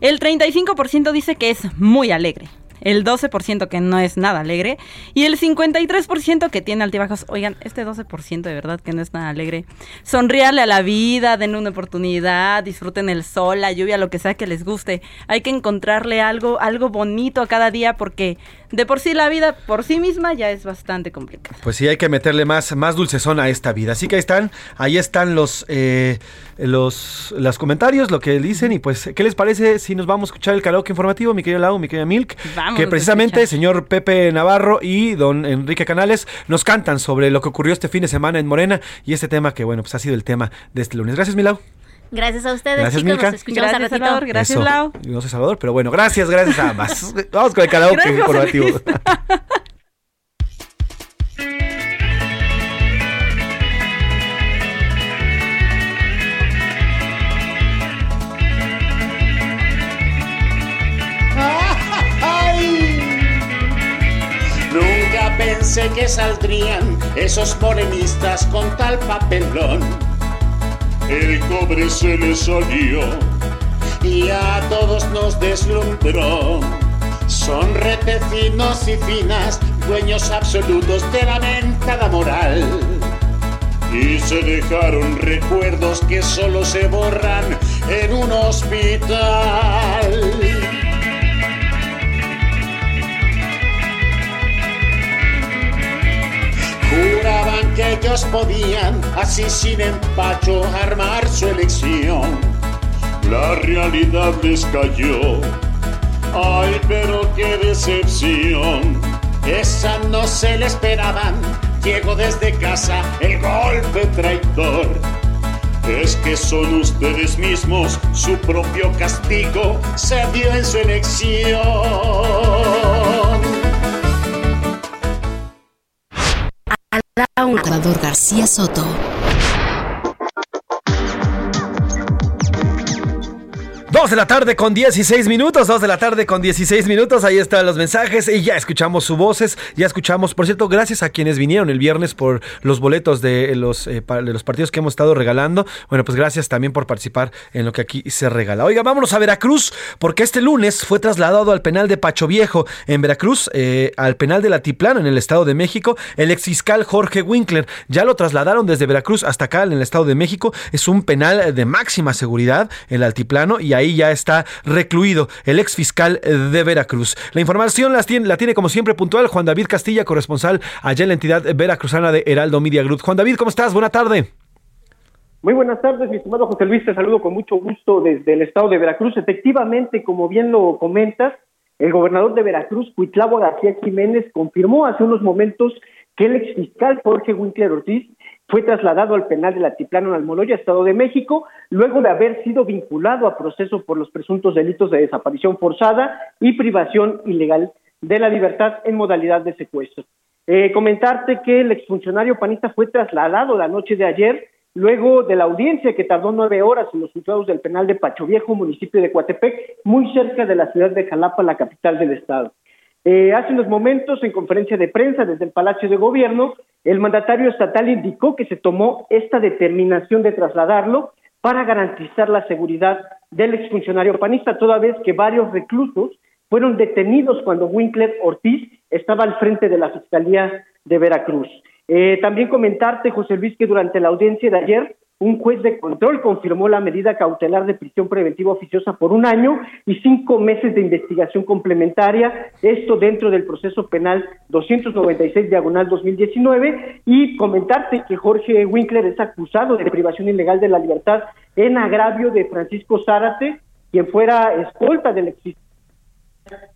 el 35% dice que es muy alegre. El 12% que no es nada alegre y el 53% que tiene altibajos. Oigan, este 12% de verdad que no es nada alegre. Sonríale a la vida, den una oportunidad, disfruten el sol, la lluvia, lo que sea que les guste. Hay que encontrarle algo, algo bonito a cada día porque de por sí la vida por sí misma ya es bastante complicada. Pues sí, hay que meterle más, más dulcezón a esta vida. Así que ahí están, ahí están los, eh, los, los comentarios, lo que dicen. Y pues, ¿qué les parece si nos vamos a escuchar el karaoke informativo, mi querido Lau, mi querida Milk? Vamos que precisamente escuchar. señor Pepe Navarro y don Enrique Canales nos cantan sobre lo que ocurrió este fin de semana en Morena y este tema que, bueno, pues ha sido el tema de este lunes. Gracias, Milau. Gracias a ustedes, Gracias, chicos. Milka. Nos escuchamos Gracias, ratito. Salvador. Gracias, Eso. Lau. No soy Salvador, pero bueno, gracias, gracias a ambas. (laughs) (laughs) Vamos con el karaoke Gracias, informativo. (laughs) Nunca pensé que saldrían esos morenistas con tal papelón. El cobre se les salió y a todos nos deslumbró. Son retecinos y finas, dueños absolutos de la mentada moral. Y se dejaron recuerdos que solo se borran en un hospital. Juraban que ellos podían, así sin empacho, armar su elección. La realidad les cayó. Ay, pero qué decepción. Esa no se le esperaban. Llegó desde casa el golpe traidor. Es que son ustedes mismos, su propio castigo se dio en su elección. Salvador García Soto. Dos de la tarde con 16 minutos, dos de la tarde con 16 minutos, ahí están los mensajes y ya escuchamos sus voces, ya escuchamos, por cierto, gracias a quienes vinieron el viernes por los boletos de los, eh, de los partidos que hemos estado regalando, bueno, pues gracias también por participar en lo que aquí se regala. Oiga, vámonos a Veracruz, porque este lunes fue trasladado al penal de Pacho Viejo en Veracruz, eh, al penal de Latiplano en el Estado de México, el exfiscal Jorge Winkler, ya lo trasladaron desde Veracruz hasta acá en el Estado de México, es un penal de máxima seguridad, el Altiplano, y ahí ya está recluido el ex fiscal de Veracruz. La información la tiene como siempre puntual Juan David Castilla, corresponsal allá en la entidad veracruzana de Heraldo Media Group. Juan David, ¿cómo estás? Buena tarde. Muy buenas tardes, mi estimado José Luis, te saludo con mucho gusto desde el estado de Veracruz. Efectivamente, como bien lo comentas, el gobernador de Veracruz, Cuitlavo García Jiménez, confirmó hace unos momentos que el exfiscal Jorge Winkler Ortiz fue trasladado al penal del Altiplano en Almoloya, Estado de México, luego de haber sido vinculado a proceso por los presuntos delitos de desaparición forzada y privación ilegal de la libertad en modalidad de secuestro. Eh, comentarte que el exfuncionario panista fue trasladado la noche de ayer, luego de la audiencia que tardó nueve horas en los juzgados del penal de Pacho Viejo, municipio de Coatepec, muy cerca de la ciudad de Jalapa, la capital del estado. Eh, hace unos momentos, en conferencia de prensa desde el Palacio de Gobierno, el mandatario estatal indicó que se tomó esta determinación de trasladarlo para garantizar la seguridad del exfuncionario panista, toda vez que varios reclusos fueron detenidos cuando Winkler Ortiz estaba al frente de la Fiscalía de Veracruz. Eh, también comentarte, José Luis, que durante la audiencia de ayer, un juez de control confirmó la medida cautelar de prisión preventiva oficiosa por un año y cinco meses de investigación complementaria, esto dentro del proceso penal 296 diagonal 2019 y comentarte que Jorge Winkler es acusado de privación ilegal de la libertad en agravio de Francisco Zárate, quien fuera escolta del ex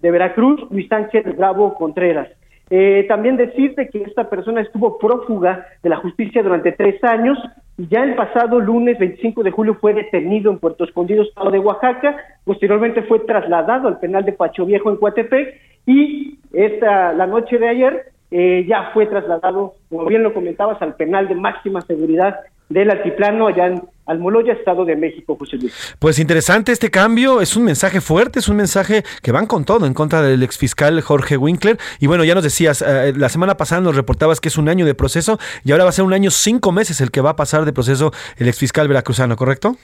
de Veracruz, Luis Ángel Bravo Contreras. Eh, también decirte que esta persona estuvo prófuga de la justicia durante tres años y ya el pasado lunes 25 de julio fue detenido en Puerto Escondido, estado de Oaxaca. Posteriormente fue trasladado al penal de Pacho Viejo en Coatepec y esta la noche de ayer eh, ya fue trasladado, como bien lo comentabas, al penal de máxima seguridad del altiplano allá en Almoloya, Estado de México, José Luis. Pues interesante este cambio, es un mensaje fuerte, es un mensaje que van con todo en contra del exfiscal Jorge Winkler. Y bueno, ya nos decías, eh, la semana pasada nos reportabas que es un año de proceso y ahora va a ser un año cinco meses el que va a pasar de proceso el exfiscal veracruzano, ¿correcto?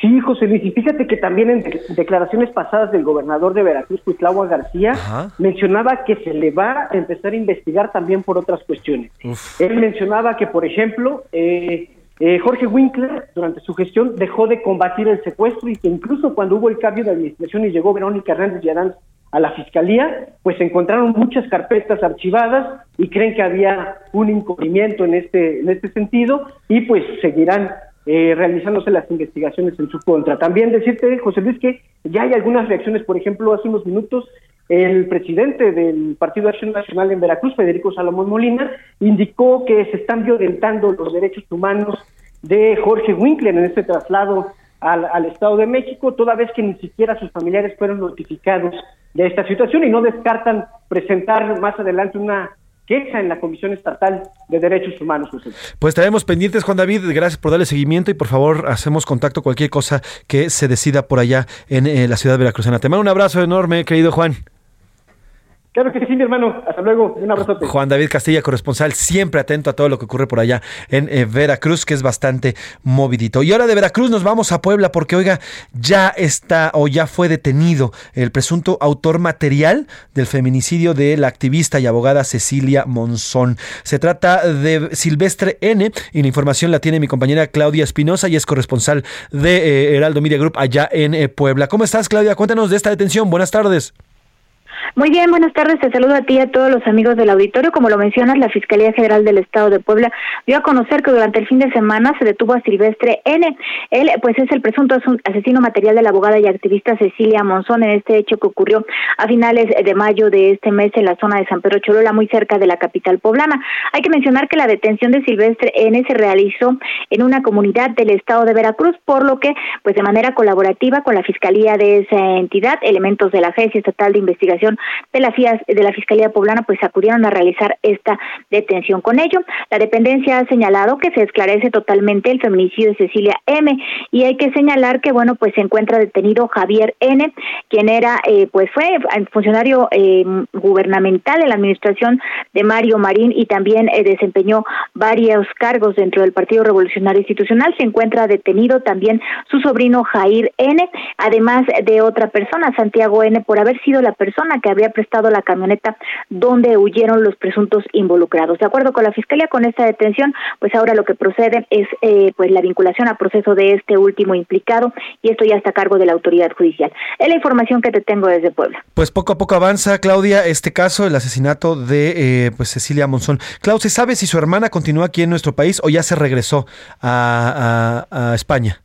Sí, José Luis, y fíjate que también en declaraciones pasadas del gobernador de Veracruz, Cuitlagua García, mencionaba que se le va a empezar a investigar también por otras cuestiones. Él mencionaba que, por ejemplo, eh, eh, Jorge Winkler, durante su gestión, dejó de combatir el secuestro y que incluso cuando hubo el cambio de administración y llegó Verónica Hernández Yarán a la fiscalía, pues encontraron muchas carpetas archivadas y creen que había un incumplimiento en este, en este sentido y pues seguirán eh, realizándose las investigaciones en su contra. También decirte, José Luis, que ya hay algunas reacciones, por ejemplo, hace unos minutos el presidente del Partido de Acción Nacional en Veracruz, Federico Salomón Molina, indicó que se están violentando los derechos humanos de Jorge Winkler en este traslado al, al, Estado de México, toda vez que ni siquiera sus familiares fueron notificados de esta situación y no descartan presentar más adelante una queja en la Comisión Estatal de Derechos Humanos. Pues estaremos pendientes, Juan David. Gracias por darle seguimiento y por favor hacemos contacto cualquier cosa que se decida por allá en eh, la ciudad de Veracruzana. Te mando un abrazo enorme, querido Juan. Claro que sí, mi hermano. Hasta luego. Un abrazote. Juan David Castilla, corresponsal, siempre atento a todo lo que ocurre por allá en eh, Veracruz, que es bastante movidito. Y ahora de Veracruz nos vamos a Puebla porque, oiga, ya está o ya fue detenido el presunto autor material del feminicidio de la activista y abogada Cecilia Monzón. Se trata de Silvestre N y la información la tiene mi compañera Claudia Espinosa y es corresponsal de eh, Heraldo Media Group allá en eh, Puebla. ¿Cómo estás, Claudia? Cuéntanos de esta detención. Buenas tardes. Muy bien, buenas tardes. Te saludo a ti y a todos los amigos del auditorio. Como lo mencionas, la Fiscalía General del Estado de Puebla dio a conocer que durante el fin de semana se detuvo a Silvestre N. Él, pues, es el presunto asesino material de la abogada y activista Cecilia Monzón en este hecho que ocurrió a finales de mayo de este mes en la zona de San Pedro Cholula, muy cerca de la capital poblana. Hay que mencionar que la detención de Silvestre N se realizó en una comunidad del Estado de Veracruz, por lo que, pues, de manera colaborativa con la Fiscalía de esa entidad, elementos de la Agencia Estatal de Investigación de la, de la Fiscalía Poblana pues acudieron a realizar esta detención. Con ello, la dependencia ha señalado que se esclarece totalmente el feminicidio de Cecilia M y hay que señalar que bueno pues se encuentra detenido Javier N, quien era eh, pues fue funcionario eh, gubernamental en la administración de Mario Marín y también eh, desempeñó varios cargos dentro del Partido Revolucionario Institucional. Se encuentra detenido también su sobrino Jair N, además de otra persona, Santiago N, por haber sido la persona que había prestado la camioneta donde huyeron los presuntos involucrados. De acuerdo con la Fiscalía, con esta detención, pues ahora lo que procede es eh, pues la vinculación a proceso de este último implicado y esto ya está a cargo de la autoridad judicial. Es la información que te tengo desde Puebla. Pues poco a poco avanza, Claudia, este caso, el asesinato de eh, pues Cecilia Monzón. Claudia, ¿se sabe si su hermana continúa aquí en nuestro país o ya se regresó a España?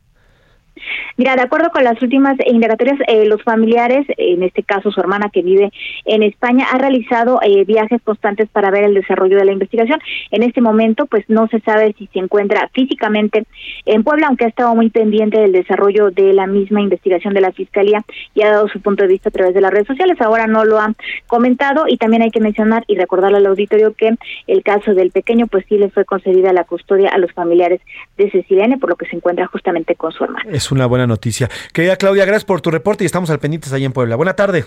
Mira, de acuerdo con las últimas indagatorias, eh, los familiares, en este caso su hermana que vive en España, ha realizado eh, viajes constantes para ver el desarrollo de la investigación. En este momento, pues no se sabe si se encuentra físicamente en Puebla, aunque ha estado muy pendiente del desarrollo de la misma investigación de la Fiscalía y ha dado su punto de vista a través de las redes sociales. Ahora no lo han comentado y también hay que mencionar y recordarle al auditorio que el caso del pequeño, pues sí le fue concedida la custodia a los familiares de Cecilia por lo que se encuentra justamente con su hermana. Es una buena noticia. Querida Claudia, gracias por tu reporte y estamos al pendientes ahí en Puebla. Buena tarde.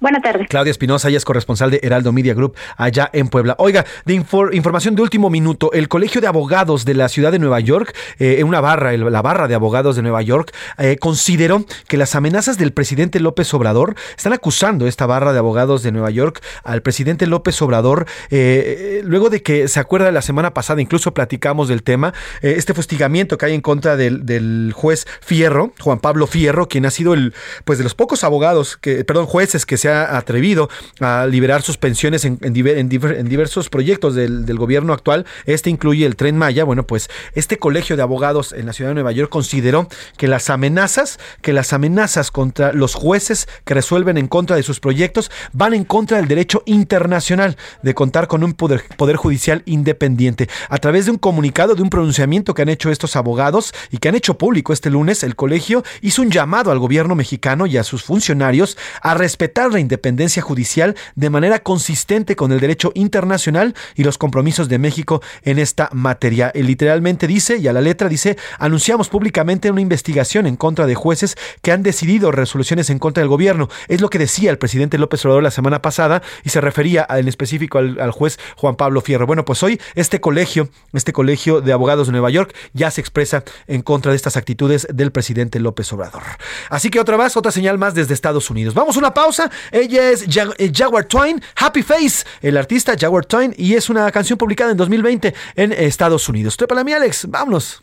Buenas tardes. Claudia Espinosa, ella es corresponsal de Heraldo Media Group allá en Puebla. Oiga, de información de último minuto, el Colegio de Abogados de la Ciudad de Nueva York, eh, en una barra, la barra de abogados de Nueva York, eh, consideró que las amenazas del presidente López Obrador, están acusando esta barra de abogados de Nueva York al presidente López Obrador, eh, luego de que se acuerda la semana pasada, incluso platicamos del tema, este fustigamiento que hay en contra del, juez Fierro, Juan Pablo Fierro, quien ha sido el, pues de los pocos abogados, perdón, jueces que se ha atrevido a liberar sus pensiones en, diversos proyectos del, gobierno actual. Este incluye el tren Maya. Bueno, pues este colegio de abogados en la ciudad de Nueva York consideró que las amenazas, que las amenazas contra los jueces que resuelven en contra de sus proyectos van en contra del derecho internacional de contar con un poder, judicial independiente. A través de un comunicado, de un pronunciamiento que han hecho estos abogados y que han hecho público este lunes, el colegio hizo un llamado al gobierno mexicano y a sus funcionarios a respetar independencia judicial de manera consistente con el derecho internacional y los compromisos de México en esta materia. Él literalmente dice, y a la letra dice, anunciamos públicamente una investigación en contra de jueces que han decidido resoluciones en contra del gobierno. Es lo que decía el presidente López Obrador la semana pasada y se refería en específico al, al juez Juan Pablo Fierro. Bueno, pues hoy este colegio, este colegio de abogados de Nueva York ya se expresa en contra de estas actitudes del presidente López Obrador. Así que otra vez, otra señal más desde Estados Unidos. Vamos a una pausa. Ella es eh, Jaguar Twain, Happy Face, el artista Jaguar Twain, y es una canción publicada en 2020 en Estados Unidos. para mi Alex, vámonos.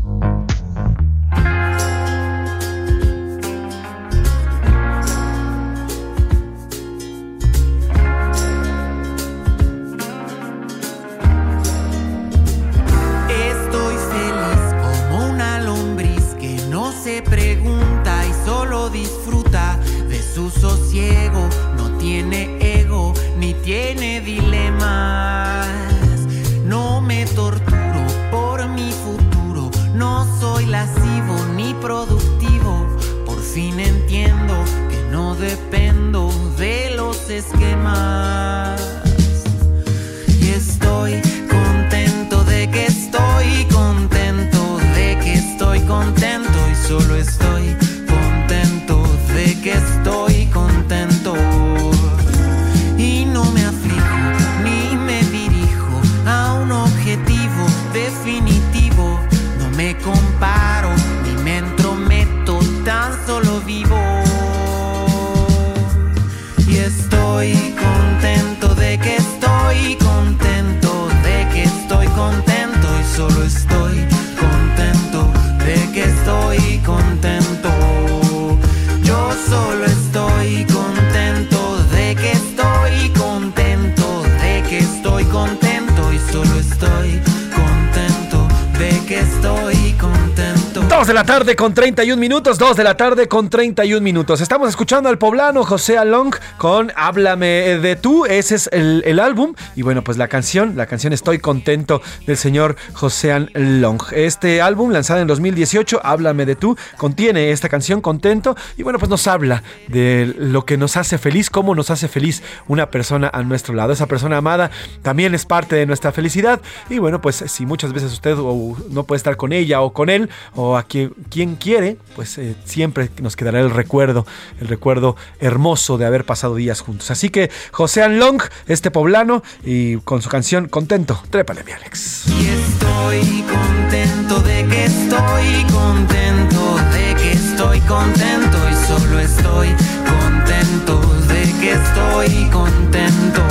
La tarde con 31 minutos, 2 de la tarde con 31 minutos. Estamos escuchando al poblano José Along con Háblame de tú, ese es el, álbum. Y bueno, pues la canción, la canción Estoy contento del señor José Along. Este álbum, lanzado en 2018, Háblame de tú, contiene esta canción Contento. Y bueno, pues nos habla de lo que nos hace feliz, cómo nos hace feliz una persona a nuestro lado. Esa persona amada también es parte de nuestra felicidad. Y bueno, pues si muchas veces usted no puede estar con ella o con él, o aquí quien quiere, pues eh, siempre nos quedará el recuerdo, el recuerdo hermoso de haber pasado días juntos. Así que José Long, este poblano, y con su canción Contento, trépale mi Alex. Y estoy contento de que estoy contento, de que estoy contento y solo estoy contento de que estoy contento.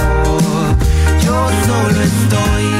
Yo solo estoy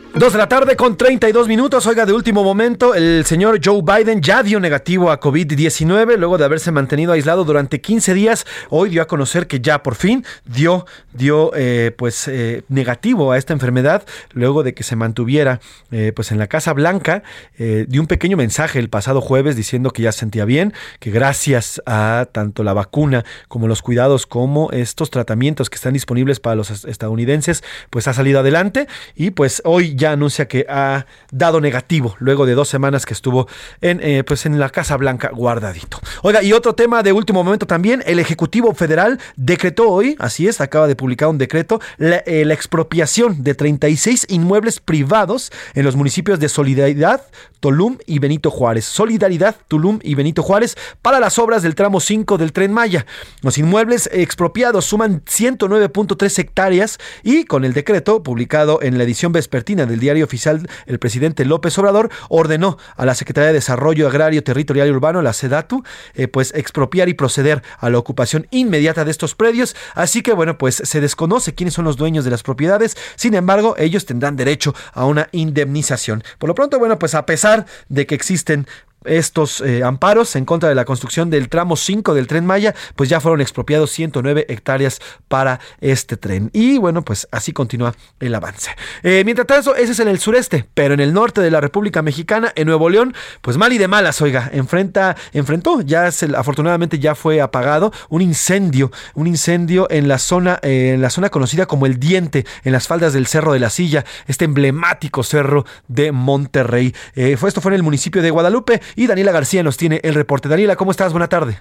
Dos de la tarde con 32 minutos. Oiga, de último momento, el señor Joe Biden ya dio negativo a COVID-19 luego de haberse mantenido aislado durante 15 días. Hoy dio a conocer que ya por fin dio, dio eh, pues eh, negativo a esta enfermedad luego de que se mantuviera eh, pues en la Casa Blanca. dio un pequeño mensaje el pasado jueves diciendo que ya se sentía bien, que gracias a tanto la vacuna como los cuidados como estos tratamientos que están disponibles para los estadounidenses, pues ha salido adelante y pues hoy ya anuncia que ha dado negativo luego de dos semanas que estuvo en, eh, pues en la Casa Blanca guardadito. Oiga, y otro tema de último momento también, el Ejecutivo Federal decretó hoy, así es, acaba de publicar un decreto, la, eh, la expropiación de 36 inmuebles privados en los municipios de Solidaridad, Tulum y Benito Juárez. Solidaridad, Tulum y Benito Juárez para las obras del tramo 5 del tren Maya. Los inmuebles expropiados suman 109.3 hectáreas y con el decreto publicado en la edición vespertina del diario oficial, el presidente López Obrador ordenó a la Secretaría de Desarrollo Agrario, Territorial y Urbano, la SEDATU, eh, pues expropiar y proceder a la ocupación inmediata de estos predios. Así que bueno, pues se desconoce quiénes son los dueños de las propiedades. Sin embargo, ellos tendrán derecho a una indemnización. Por lo pronto, bueno, pues a pesar de que existen estos eh, amparos en contra de la construcción del tramo 5 del tren Maya, pues ya fueron expropiados 109 hectáreas para este tren. Y bueno, pues así continúa el avance. Eh, mientras tanto, ese es en el sureste, pero en el norte de la República Mexicana, en Nuevo León, pues mal y de malas, oiga, enfrenta, enfrentó, ya afortunadamente ya fue apagado un incendio, un incendio en la zona, eh, en la zona conocida como el Diente, en las faldas del Cerro de la Silla, este emblemático cerro de Monterrey. fue, esto fue en el municipio de Guadalupe y Daniela García nos tiene el reporte. Daniela, ¿cómo estás? Buena tarde.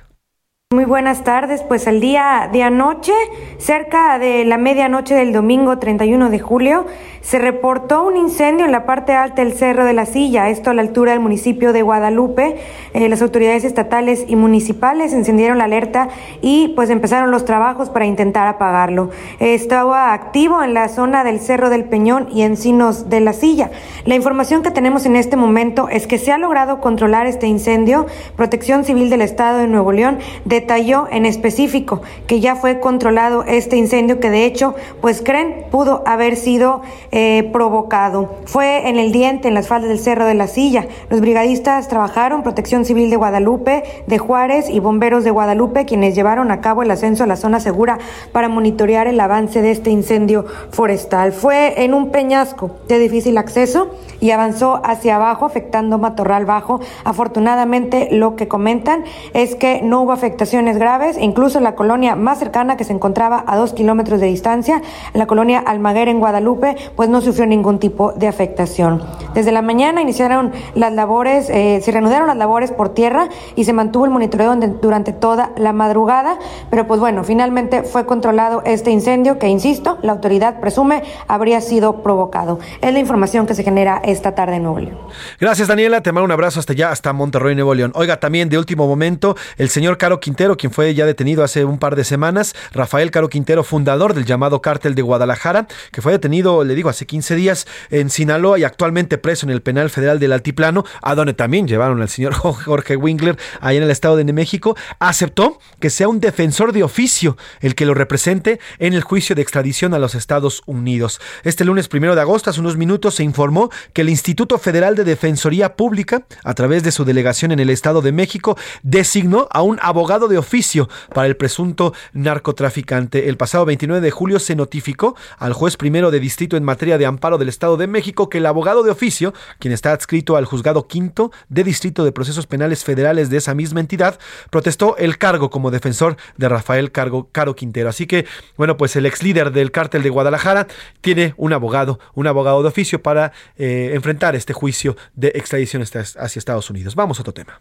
Muy buenas tardes, pues el día de anoche, cerca de la medianoche del domingo 31 de julio, se reportó un incendio en la parte alta del Cerro de la Silla, esto a la altura del municipio de Guadalupe. Eh, las autoridades estatales y municipales encendieron la alerta y pues empezaron los trabajos para intentar apagarlo. estaba activo en la zona del Cerro del Peñón y Encinos de la Silla. La información que tenemos en este momento es que se ha logrado controlar este incendio. Protección Civil del Estado de Nuevo León de detalló en específico que ya fue controlado este incendio que de hecho, pues creen, pudo haber sido eh, provocado. Fue en el diente, en las faldas del Cerro de la Silla. Los brigadistas trabajaron, Protección Civil de Guadalupe, de Juárez y bomberos de Guadalupe, quienes llevaron a cabo el ascenso a la zona segura para monitorear el avance de este incendio forestal. Fue en un peñasco de difícil acceso y avanzó hacia abajo, afectando Matorral Bajo. Afortunadamente, lo que comentan es que no hubo afectación graves, incluso en la colonia más cercana que se encontraba a dos kilómetros de distancia, la colonia Almaguer en Guadalupe, pues no sufrió ningún tipo de afectación. Desde la mañana iniciaron las labores, eh, se reanudaron las labores por tierra y se mantuvo el monitoreo durante toda la madrugada, pero pues bueno, finalmente fue controlado este incendio que, insisto, la autoridad presume habría sido provocado. Es la información que se genera esta tarde en Nuevo León. Gracias, Daniela. Te mando un abrazo hasta allá, hasta Monterrey, Nuevo León. Oiga, también de último momento, el señor Caro Quintana quien fue ya detenido hace un par de semanas, Rafael Caro Quintero, fundador del llamado Cártel de Guadalajara, que fue detenido, le digo, hace 15 días en Sinaloa y actualmente preso en el penal federal del Altiplano, a donde también llevaron al señor (laughs) Jorge Winkler, allá en el Estado de México, aceptó que sea un defensor de oficio el que lo represente en el juicio de extradición a los Estados Unidos. Este lunes primero de agosto, hace unos minutos, se informó que el Instituto Federal de Defensoría Pública, a través de su delegación en el Estado de México, designó a un abogado de oficio para el presunto narcotraficante. El pasado 29 de julio se notificó al juez primero de distrito en materia de amparo del Estado de México que el abogado de oficio, quien está adscrito al juzgado quinto de distrito de procesos penales federales de esa misma entidad, protestó el cargo como defensor de Rafael Cargo, Caro Quintero. Así que, bueno, pues el ex líder del cártel de Guadalajara tiene un abogado, un abogado de oficio para eh, enfrentar este juicio de extradición hacia Estados Unidos. Vamos a otro tema.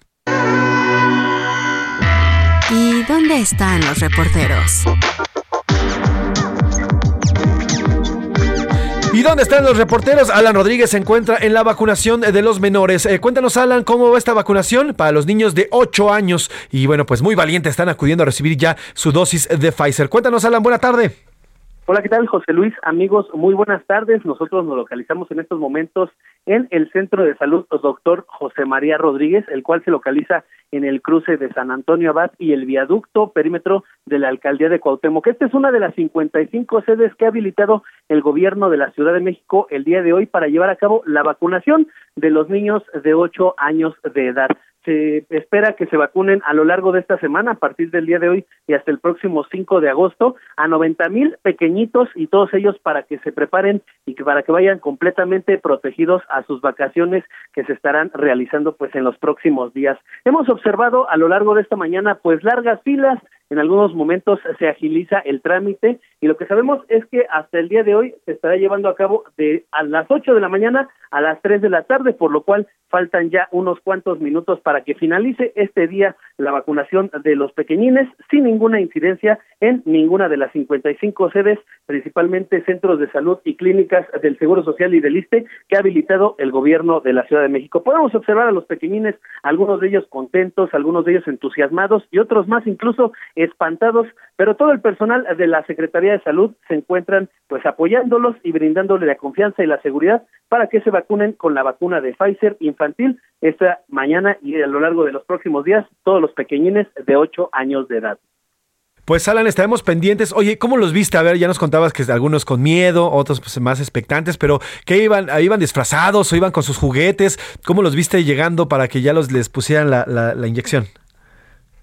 ¿Y dónde están los reporteros? ¿Y dónde están los reporteros? Alan Rodríguez se encuentra en la vacunación de los menores. Eh, cuéntanos, Alan, cómo va esta vacunación para los niños de 8 años. Y bueno, pues muy valientes están acudiendo a recibir ya su dosis de Pfizer. Cuéntanos, Alan, buena tarde. Hola, ¿qué tal, José Luis? Amigos, muy buenas tardes. Nosotros nos localizamos en estos momentos en el Centro de Salud Doctor José María Rodríguez, el cual se localiza en el cruce de San Antonio Abad y el viaducto perímetro de la alcaldía de Cuauhtémoc. Esta es una de las 55 sedes que ha habilitado el gobierno de la Ciudad de México el día de hoy para llevar a cabo la vacunación de los niños de 8 años de edad se espera que se vacunen a lo largo de esta semana, a partir del día de hoy y hasta el próximo 5 de agosto, a 90 mil pequeñitos y todos ellos para que se preparen y que para que vayan completamente protegidos a sus vacaciones que se estarán realizando pues en los próximos días. Hemos observado a lo largo de esta mañana pues largas filas en algunos momentos se agiliza el trámite y lo que sabemos es que hasta el día de hoy se estará llevando a cabo de a las 8 de la mañana a las 3 de la tarde, por lo cual faltan ya unos cuantos minutos para que finalice este día la vacunación de los pequeñines sin ninguna incidencia en ninguna de las 55 sedes, principalmente centros de salud y clínicas del Seguro Social y del ISTE que ha habilitado el gobierno de la Ciudad de México. Podemos observar a los pequeñines, algunos de ellos contentos, algunos de ellos entusiasmados y otros más incluso espantados, pero todo el personal de la Secretaría de Salud se encuentran pues apoyándolos y brindándole la confianza y la seguridad para que se vacunen con la vacuna de Pfizer infantil esta mañana y a lo largo de los próximos días todos los pequeñines de 8 años de edad. Pues Alan, estaremos pendientes. Oye, ¿cómo los viste? A ver, ya nos contabas que algunos con miedo, otros pues, más expectantes, pero ¿qué iban? ¿Iban disfrazados o iban con sus juguetes? ¿Cómo los viste llegando para que ya los les pusieran la, inyección?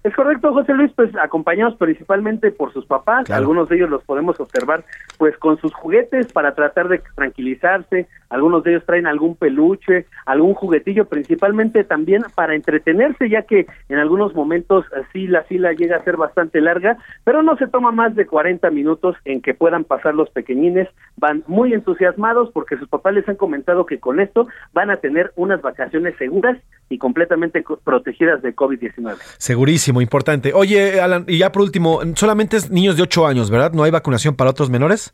Es correcto, José Luis, pues acompañados principalmente por sus papás, algunos de ellos los podemos observar pues con sus juguetes para tratar de tranquilizarse, algunos de ellos traen algún peluche, algún juguetillo, principalmente también para entretenerse, ya que en algunos momentos sí la fila llega a ser bastante larga, pero no se toma más de 40 minutos en que puedan pasar los pequeñines, van muy entusiasmados porque sus papás les han comentado que con esto van a tener unas vacaciones seguras y completamente protegidas de COVID-19. Segurísimo, importante. Oye, Alan, y ya por último, solamente es niños de 8 años, ¿verdad? ¿No hay vacunación para otros menores?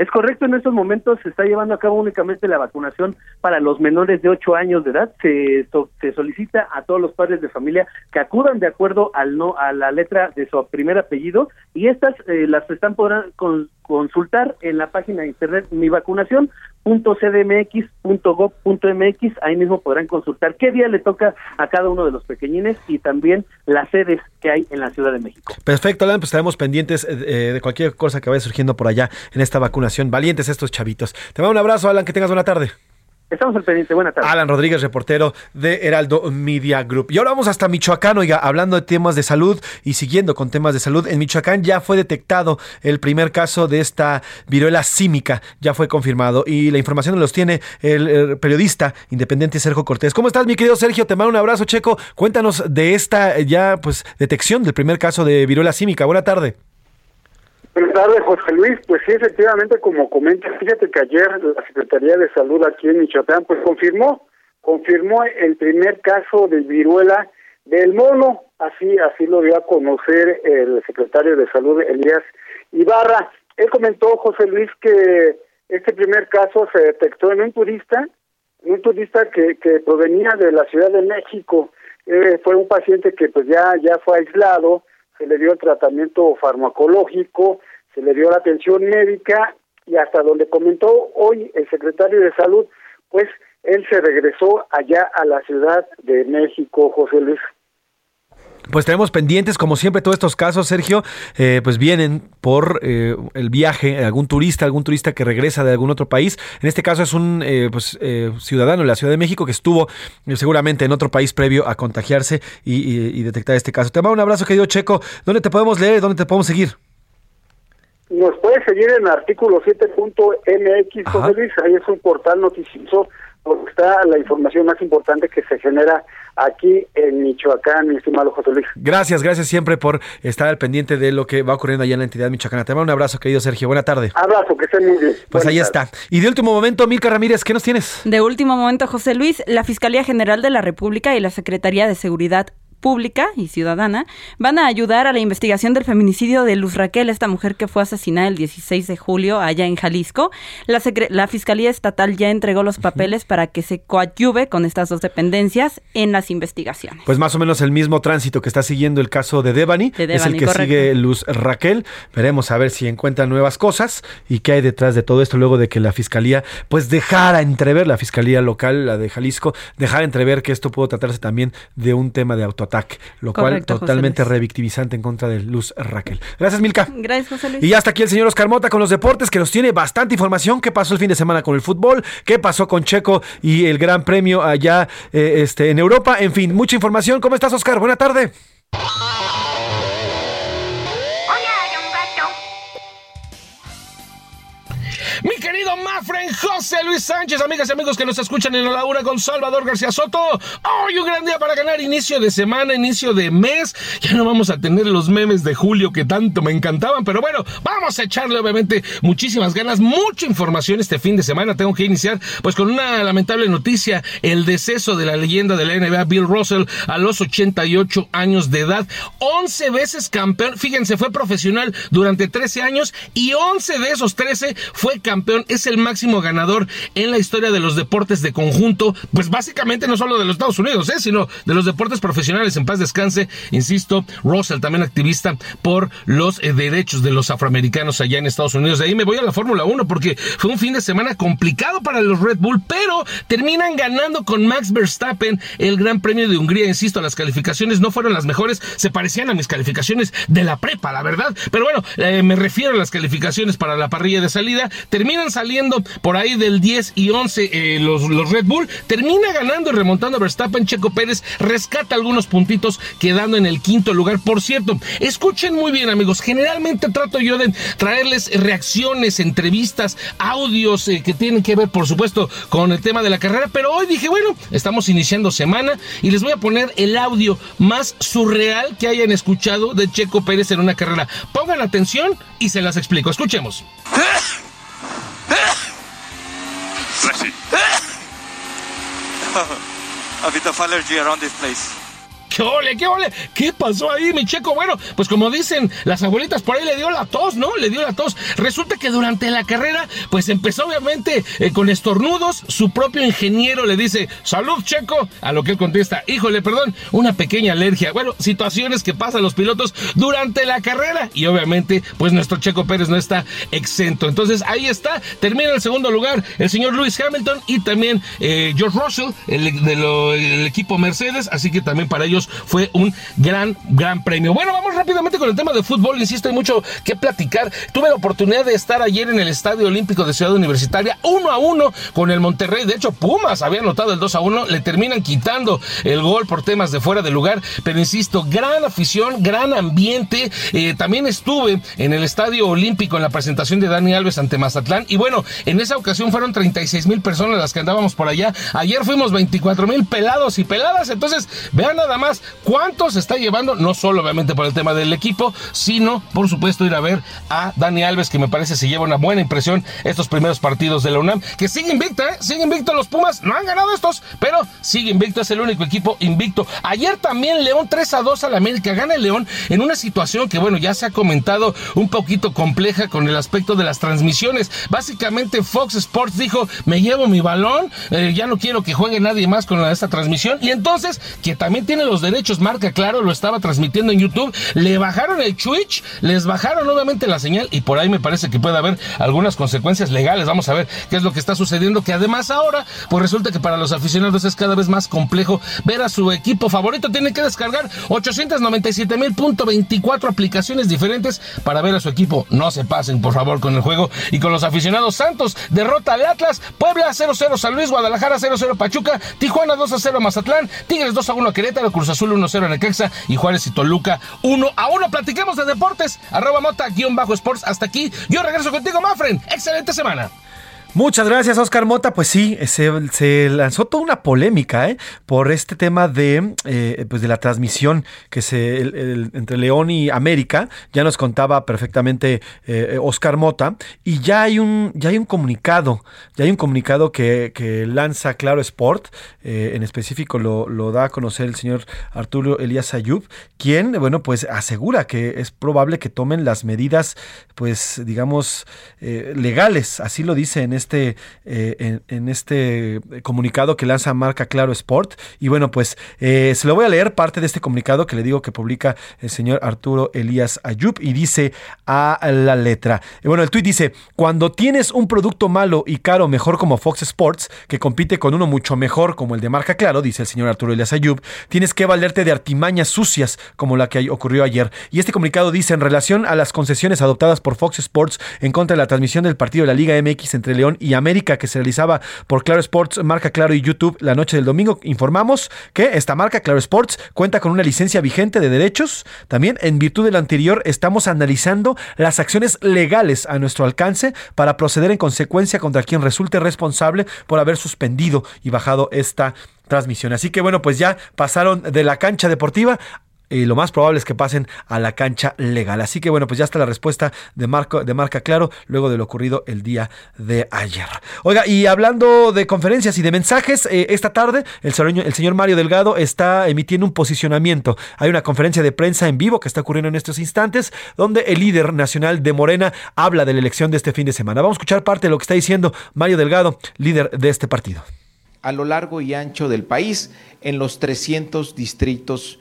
Es correcto, en estos momentos se está llevando a cabo únicamente la vacunación para los menores de 8 años de edad. Se, se solicita a todos los padres de familia que acudan de acuerdo al no a la letra de su primer apellido y estas eh, las están podrán con, consultar en la página de internet mivacunación.cdmx.gov.mx. Ahí mismo podrán consultar qué día le toca a cada uno de los pequeñines y también las sedes que hay en la Ciudad de México. Perfecto, Alan, pues estaremos pendientes eh, de cualquier cosa que vaya surgiendo por allá en esta vacunación. Valientes estos chavitos. Te mando un abrazo, Alan, que tengas buena tarde. Estamos al pendiente. Buenas tardes. Alan Rodríguez, reportero de Heraldo Media Group. Y ahora vamos hasta Michoacán, oiga, hablando de temas de salud y siguiendo con temas de salud. En Michoacán ya fue detectado el primer caso de esta viruela símica, ya fue confirmado. Y la información los tiene el, periodista independiente Sergio Cortés. ¿Cómo estás, mi querido Sergio? Te mando un abrazo, Checo. Cuéntanos de esta ya, pues, detección del primer caso de viruela símica. Buena tarde. Tardes, José Luis. Pues sí, efectivamente, como comenta, fíjate que ayer la Secretaría de Salud aquí en Michoacán, pues confirmó, confirmó el primer caso de viruela del mono. Así, así lo dio a conocer el secretario de Salud, Elías Ibarra. Él comentó, José Luis, que este primer caso se detectó en un turista, un turista que, que provenía de la Ciudad de México. Eh, fue un paciente que pues ya, ya fue aislado, se le dio el tratamiento farmacológico, se le dio la atención médica y hasta donde comentó hoy el secretario de Salud, pues él se regresó allá a la Ciudad de México, José Luis. Pues tenemos pendientes, como siempre, todos estos casos, Sergio, eh, pues vienen por eh, el viaje algún turista, algún turista que regresa de algún otro país. En este caso es un eh, pues, ciudadano de la Ciudad de México que estuvo seguramente en otro país previo a contagiarse y, detectar este caso. Te mando un abrazo, querido Checo. ¿Dónde te podemos leer? ¿Dónde te podemos seguir? Nos puedes seguir en artículo 7.mx, José Luis. Ahí es un portal noticioso está la información más importante que se genera aquí en Michoacán, mi estimado José Luis. Gracias, gracias siempre por estar al pendiente de lo que va ocurriendo allá en la entidad michoacana. Te mando un abrazo, querido Sergio. Buena tarde. Abrazo, que estén muy bien. Pues ahí está. Y de último momento, Milka Ramírez, ¿qué nos tienes? De último momento, José Luis, la Fiscalía General de la República y la Secretaría de Seguridad pública y ciudadana van a ayudar a la investigación del feminicidio de Luz Raquel, esta mujer que fue asesinada el 16 de julio allá en Jalisco. La, la Fiscalía Estatal ya entregó los papeles para que se coadyuve con estas dos dependencias en las investigaciones. Pues más o menos el mismo tránsito que está siguiendo el caso de Devani, es el que sigue Luz Raquel. Veremos a ver si encuentran nuevas cosas y qué hay detrás de todo esto luego de que la Fiscalía pues dejara entrever, la Fiscalía local, la de Jalisco, dejara entrever que esto pudo tratarse también de un tema de lo cual totalmente revictimizante en contra de Luz Raquel. Gracias, Milka. Gracias, José Luis. Y hasta aquí el señor Oscar Mota con los deportes, que nos tiene bastante información. ¿Qué pasó el fin de semana con el fútbol? ¿Qué pasó con Checo y el Gran Premio allá eh, este, en Europa? En fin, mucha información. ¿Cómo estás, Oscar? Buena tarde. Mi querido Mafren José Luis Sánchez, amigas y amigos que nos escuchan en la Laura con Salvador García Soto. Hoy un gran día para ganar inicio de semana, inicio de mes. Ya no vamos a tener los memes de julio que tanto me encantaban, pero bueno, vamos a echarle obviamente muchísimas ganas, mucha información este fin de semana. Tengo que iniciar pues con una lamentable noticia, el deceso de la leyenda de la NBA Bill Russell a los 88 años de edad, 11 veces campeón. Fíjense, fue profesional durante 13 años y 11 de esos 13 fue campeón, es el máximo ganador en la historia de los deportes de conjunto, pues básicamente no solo de los Estados Unidos, ¿eh? sino de los deportes profesionales. En paz descanse, insisto, Russell también activista por los eh, derechos de los afroamericanos allá en Estados Unidos. De ahí me voy a la Fórmula 1 porque fue un fin de semana complicado para los Red Bull, pero terminan ganando con Max Verstappen el Gran Premio de Hungría. Insisto, las calificaciones no fueron las mejores, se parecían a mis calificaciones de la prepa, la verdad. Pero bueno, eh, me refiero a las calificaciones para la parrilla de salida terminan saliendo por ahí del 10 y 11 eh, los, los Red Bull, termina ganando y remontando a Verstappen, Checo Pérez rescata algunos puntitos quedando en el quinto lugar. Por cierto, escuchen muy bien amigos, generalmente trato yo de traerles reacciones, entrevistas, audios eh, que tienen que ver por supuesto con el tema de la carrera, pero hoy dije, bueno, estamos iniciando semana y les voy a poner el audio más surreal que hayan escuchado de Checo Pérez en una carrera. Pongan atención y se las explico. Escuchemos. (laughs) Messi. a bit of allergy around this place. ¿Qué ole, qué ole? ¿Qué pasó ahí, mi checo? Bueno, pues como dicen las abuelitas, por ahí le dio la tos, ¿no? Le dio la tos. Resulta que durante la carrera, pues empezó obviamente eh, con estornudos. Su propio ingeniero le dice, salud, checo. A lo que él contesta, híjole, perdón, una pequeña alergia. Bueno, situaciones que pasan los pilotos durante la carrera. Y obviamente, pues nuestro checo Pérez no está exento. Entonces ahí está, termina el segundo lugar el señor Lewis Hamilton y también eh, George Russell, el, del equipo Mercedes. Así que también para ellos fue un gran, gran premio. Bueno, vamos rápidamente con el tema de fútbol. Insisto, hay mucho que platicar. Tuve la oportunidad de estar ayer en el Estadio Olímpico de Ciudad Universitaria, uno a uno con el Monterrey. De hecho, Pumas había anotado el 2 a 1. Le terminan quitando el gol por temas de fuera de lugar. Pero insisto, gran afición, gran ambiente. Eh, también estuve en el Estadio Olímpico en la presentación de Dani Alves ante Mazatlán. Y bueno, en esa ocasión fueron 36 mil personas las que andábamos por allá. Ayer fuimos 24 mil pelados y peladas. Entonces, vean nada más cuánto se está llevando, no solo obviamente por el tema del equipo, sino por supuesto ir a ver a Dani Alves, que me parece se lleva una buena impresión estos primeros partidos de la UNAM, que sigue invicta, ¿eh? sigue invicto los Pumas, no han ganado estos, pero sigue invicto, es el único equipo invicto. Ayer también León 3 a 2 al América, gana el León en una situación que bueno, ya se ha comentado un poquito compleja con el aspecto de las transmisiones. Básicamente Fox Sports dijo, me llevo mi balón, eh, ya no quiero que juegue nadie más con esta transmisión, y entonces, que también tiene los derechos, marca claro, lo estaba transmitiendo en YouTube, le bajaron el Twitch, les bajaron nuevamente la señal y por ahí me parece que puede haber algunas consecuencias legales. Vamos a ver qué es lo que está sucediendo, que además ahora, pues resulta que para los aficionados es cada vez más complejo ver a su equipo favorito. Tiene que descargar 897 mil punto 24 aplicaciones diferentes para ver a su equipo. No se pasen, por favor, con el juego y con los aficionados. Santos derrota al Atlas, Puebla 0-0 San Luis, Guadalajara 0-0 Pachuca, Tijuana 2-0 Mazatlán, Tigres 2-1 Querétaro, Cruz Azul 1-0 en Necaxa y Juárez y Toluca 1 a 1. Platiquemos de deportes. Arroba mota guion bajo sports. Hasta aquí. Yo regreso contigo, Mafren. Excelente semana. Muchas gracias, Oscar Mota. Pues sí, se, lanzó toda una polémica ¿eh? por este tema de, eh, pues de la transmisión que se entre León y América. Ya nos contaba perfectamente eh, Oscar Mota. Y ya hay un, ya hay un comunicado, ya hay un comunicado que, que lanza Claro Sport. eh, en específico lo, da a conocer el señor Arturo Elías Ayub, quien, bueno, pues asegura que es probable que tomen las medidas, pues, digamos, legales. Así lo dice en este, eh, en, este comunicado que lanza marca Claro Sport. Y bueno, pues eh, se lo voy a leer parte de este comunicado que le digo que publica el señor Arturo Elías Ayub y dice a la letra. Bueno, el tuit dice, cuando tienes un producto malo y caro mejor como Fox Sports, que compite con uno mucho mejor como el de marca Claro, dice el señor Arturo Elías Ayub, tienes que valerte de artimañas sucias como la que ocurrió ayer. Y este comunicado dice, en relación a las concesiones adoptadas por Fox Sports en contra de la transmisión del partido de la Liga MX entre León y América que se realizaba por Claro Sports, marca Claro y YouTube la noche del domingo, informamos que esta marca Claro Sports cuenta con una licencia vigente de derechos. También en virtud de anterior estamos analizando las acciones legales a nuestro alcance para proceder en consecuencia contra quien resulte responsable por haber suspendido y bajado esta transmisión. Así que bueno, pues ya pasaron de la cancha deportiva y lo más probable es que pasen a la cancha legal. Así que bueno, pues ya está la respuesta de, Marco, de Marca Claro luego de lo ocurrido el día de ayer. Oiga, y hablando de conferencias y de mensajes, eh, esta tarde el señor, el señor Mario Delgado está emitiendo un posicionamiento. Hay una conferencia de prensa en vivo que está ocurriendo en estos instantes donde el líder nacional de Morena habla de la elección de este fin de semana. Vamos a escuchar parte de lo que está diciendo Mario Delgado, líder de este partido. a lo largo y ancho del país en los 300 distritos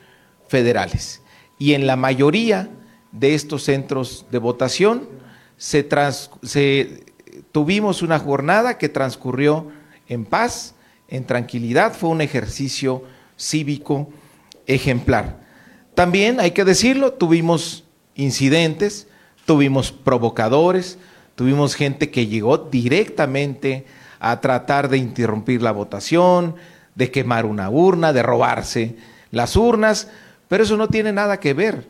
federales. Y en la mayoría de estos centros de votación se, trans- se- tuvimos una jornada que transcurrió en paz, en tranquilidad, fue un ejercicio cívico ejemplar. También, hay que decirlo, tuvimos incidentes, tuvimos provocadores, tuvimos gente que llegó directamente a tratar de interrumpir la votación, de quemar una urna, de robarse las urnas, pero eso no tiene nada que ver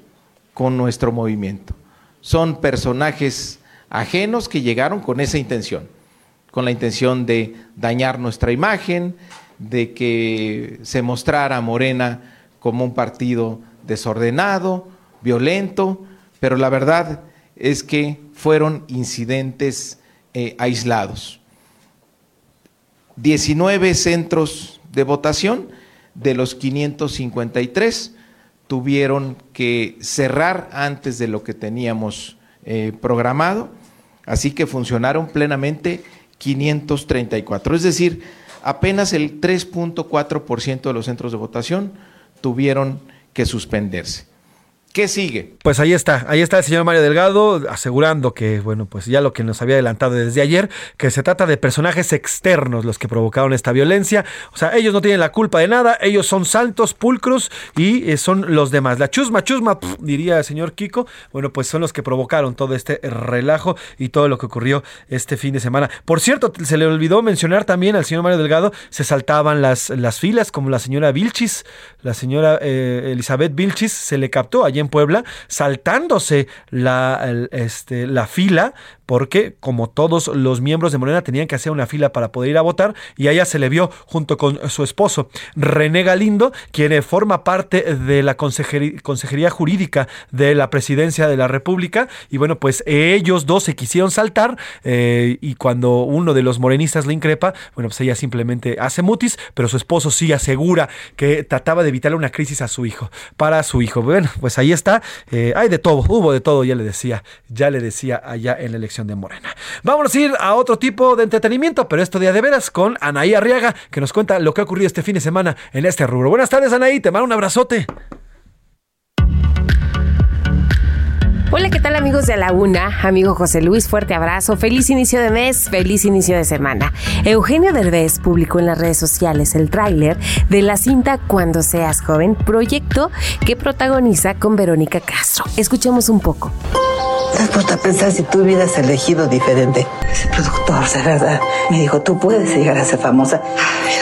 con nuestro movimiento. Son personajes ajenos que llegaron con esa intención, con la intención de dañar nuestra imagen, de que se mostrara Morena como un partido desordenado, violento, pero la verdad es que fueron incidentes eh, aislados. 19 centros de votación de los 553 tuvieron que cerrar antes de lo que teníamos eh, programado, así que funcionaron plenamente 534, es decir, apenas el 3.4% de los centros de votación tuvieron que suspenderse. ¿Qué sigue? Pues ahí está, ahí está el señor Mario Delgado asegurando que, bueno, pues ya lo que nos había adelantado desde ayer, que se trata de personajes externos los que provocaron esta violencia. O sea, ellos no tienen la culpa de nada, ellos son santos, pulcros y eh, son los demás. La chusma, chusma, diría el señor Kiko, bueno, pues son los que provocaron todo este relajo y todo lo que ocurrió este fin de semana. Por cierto, se le olvidó mencionar también al señor Mario Delgado, se saltaban las, las filas, como la señora Vilchis, la señora eh, Elizabeth Vilchis, se le captó en Puebla, saltándose la, este, la fila, porque como todos los miembros de Morena tenían que hacer una fila para poder ir a votar, y a ella se le vio junto con su esposo, René Galindo, quien forma parte de la Consejería Jurídica de la Presidencia de la República, y bueno, pues ellos dos se quisieron saltar, eh, y cuando uno de los morenistas le increpa, bueno, pues ella simplemente hace mutis, pero su esposo sí asegura que trataba de evitarle una crisis a su hijo, para su hijo. Bueno, pues ahí está, eh, hay de todo, hubo de todo, ya le decía, ya le decía allá en la elección de Morena. Vámonos a ir a otro tipo de entretenimiento, pero esto día de veras con Anaí Arriaga, que nos cuenta lo que ha ocurrido este fin de semana en este rubro. Buenas tardes, Anaí, te mando un abrazote. Hola, ¿qué tal amigos de la Una? Amigo José Luis, fuerte abrazo, feliz inicio de mes, feliz inicio de semana. Eugenio Derbez publicó en las redes sociales el tráiler de la cinta Cuando seas joven, proyecto que protagoniza con Verónica Castro. Escuchemos un poco. ¿Te has puesto a pensar si tú hubieras elegido diferente? Ese productor, de verdad, me dijo, tú puedes llegar a ser famosa.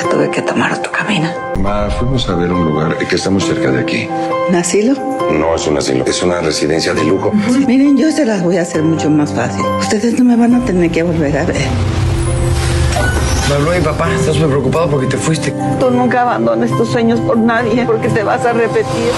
Yo tuve que tomar otro camino. Ma, fuimos a ver un lugar que está muy cerca de aquí. ¿Un asilo? No es un asilo, es una residencia de lujo. Miren, yo se las voy a hacer mucho más fácil. Ustedes no me van a tener que volver a ver. Me habló mi papá, estás muy preocupado porque te fuiste. Tú nunca abandones tus sueños por nadie, porque te vas a repetir.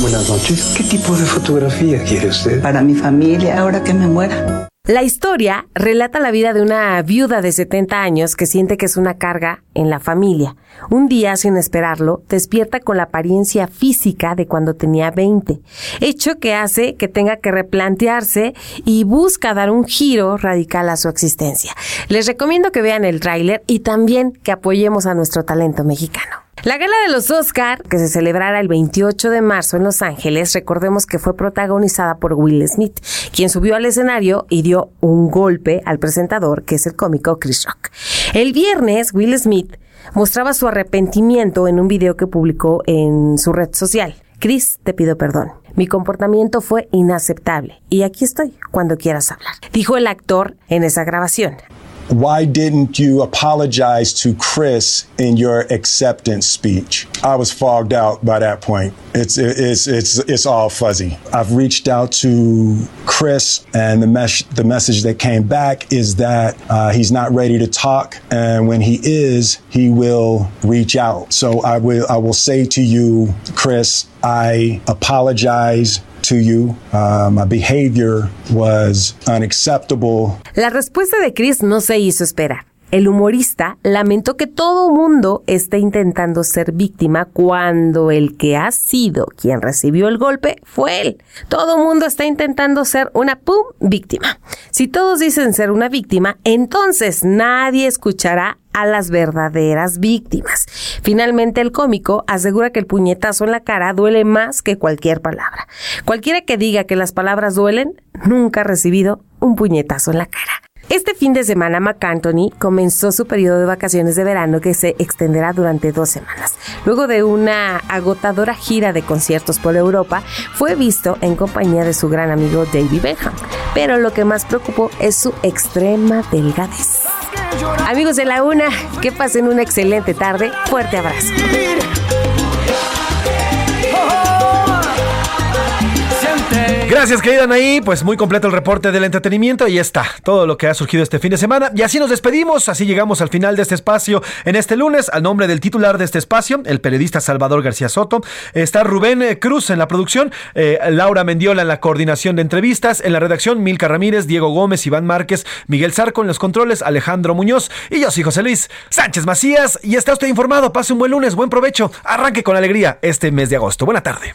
Buenas noches. ¿Qué tipo de fotografía quiere usted? Para mi familia, ahora que me muera. La historia relata la vida de una viuda de 70 años que siente que es una carga en la familia. Un día, sin esperarlo, despierta con la apariencia física de cuando tenía 20, hecho que hace que tenga que replantearse y busca dar un giro radical a su existencia. Les recomiendo que vean el tráiler y también que apoyemos a nuestro talento mexicano. La gala de los Oscar, que se celebrará el 28 de marzo en Los Ángeles, recordemos que fue protagonizada por Will Smith, quien subió al escenario y dio un golpe al presentador, que es el cómico Chris Rock. El viernes, Will Smith mostraba su arrepentimiento en un video que publicó en su red social. Chris, te pido perdón. Mi comportamiento fue inaceptable y aquí estoy cuando quieras hablar, dijo el actor en esa grabación. Why didn't you apologize to Chris in your acceptance speech? I was fogged out by that point. It's it's it's it's all fuzzy. I've reached out to Chris, and the mes- the message that came back is that uh, he's not ready to talk, and when he is, he will reach out. So I will I will say to you, Chris, I apologize to you. Uh, my behavior was unacceptable. La respuesta de Chris no se hizo esperar. El humorista lamentó que todo mundo esté intentando ser víctima cuando el que ha sido quien recibió el golpe fue él. Todo mundo está intentando ser una pum víctima. Si todos dicen ser una víctima, entonces nadie escuchará a las verdaderas víctimas. Finalmente el cómico asegura que el puñetazo en la cara duele más que cualquier palabra. Cualquiera que diga que las palabras duelen nunca ha recibido un puñetazo en la cara. Este fin de semana McAntony comenzó su periodo de vacaciones de verano que se extenderá durante dos semanas. Luego de una agotadora gira de conciertos por Europa, fue visto en compañía de su gran amigo David Beckham. Pero lo que más preocupó es su extrema delgadez. Amigos de la UNA, que pasen una excelente tarde. Fuerte abrazo. Gracias, querida Anaí. Pues muy completo el reporte del entretenimiento. Y está todo lo que ha surgido este fin de semana. Y así nos despedimos. Así llegamos al final de este espacio en este lunes. Al nombre del titular de este espacio, el periodista Salvador García Soto. Está Rubén eh, Cruz en la producción. eh, Laura Mendiola en la coordinación de entrevistas. En la redacción, Milka Ramírez, Diego Gómez, Iván Márquez, Miguel Zarco en los controles, Alejandro Muñoz. Y yo soy José Luis Sánchez Macías. Y está usted informado. Pase un buen lunes, buen provecho. Arranque con alegría este mes de agosto. Buena tarde.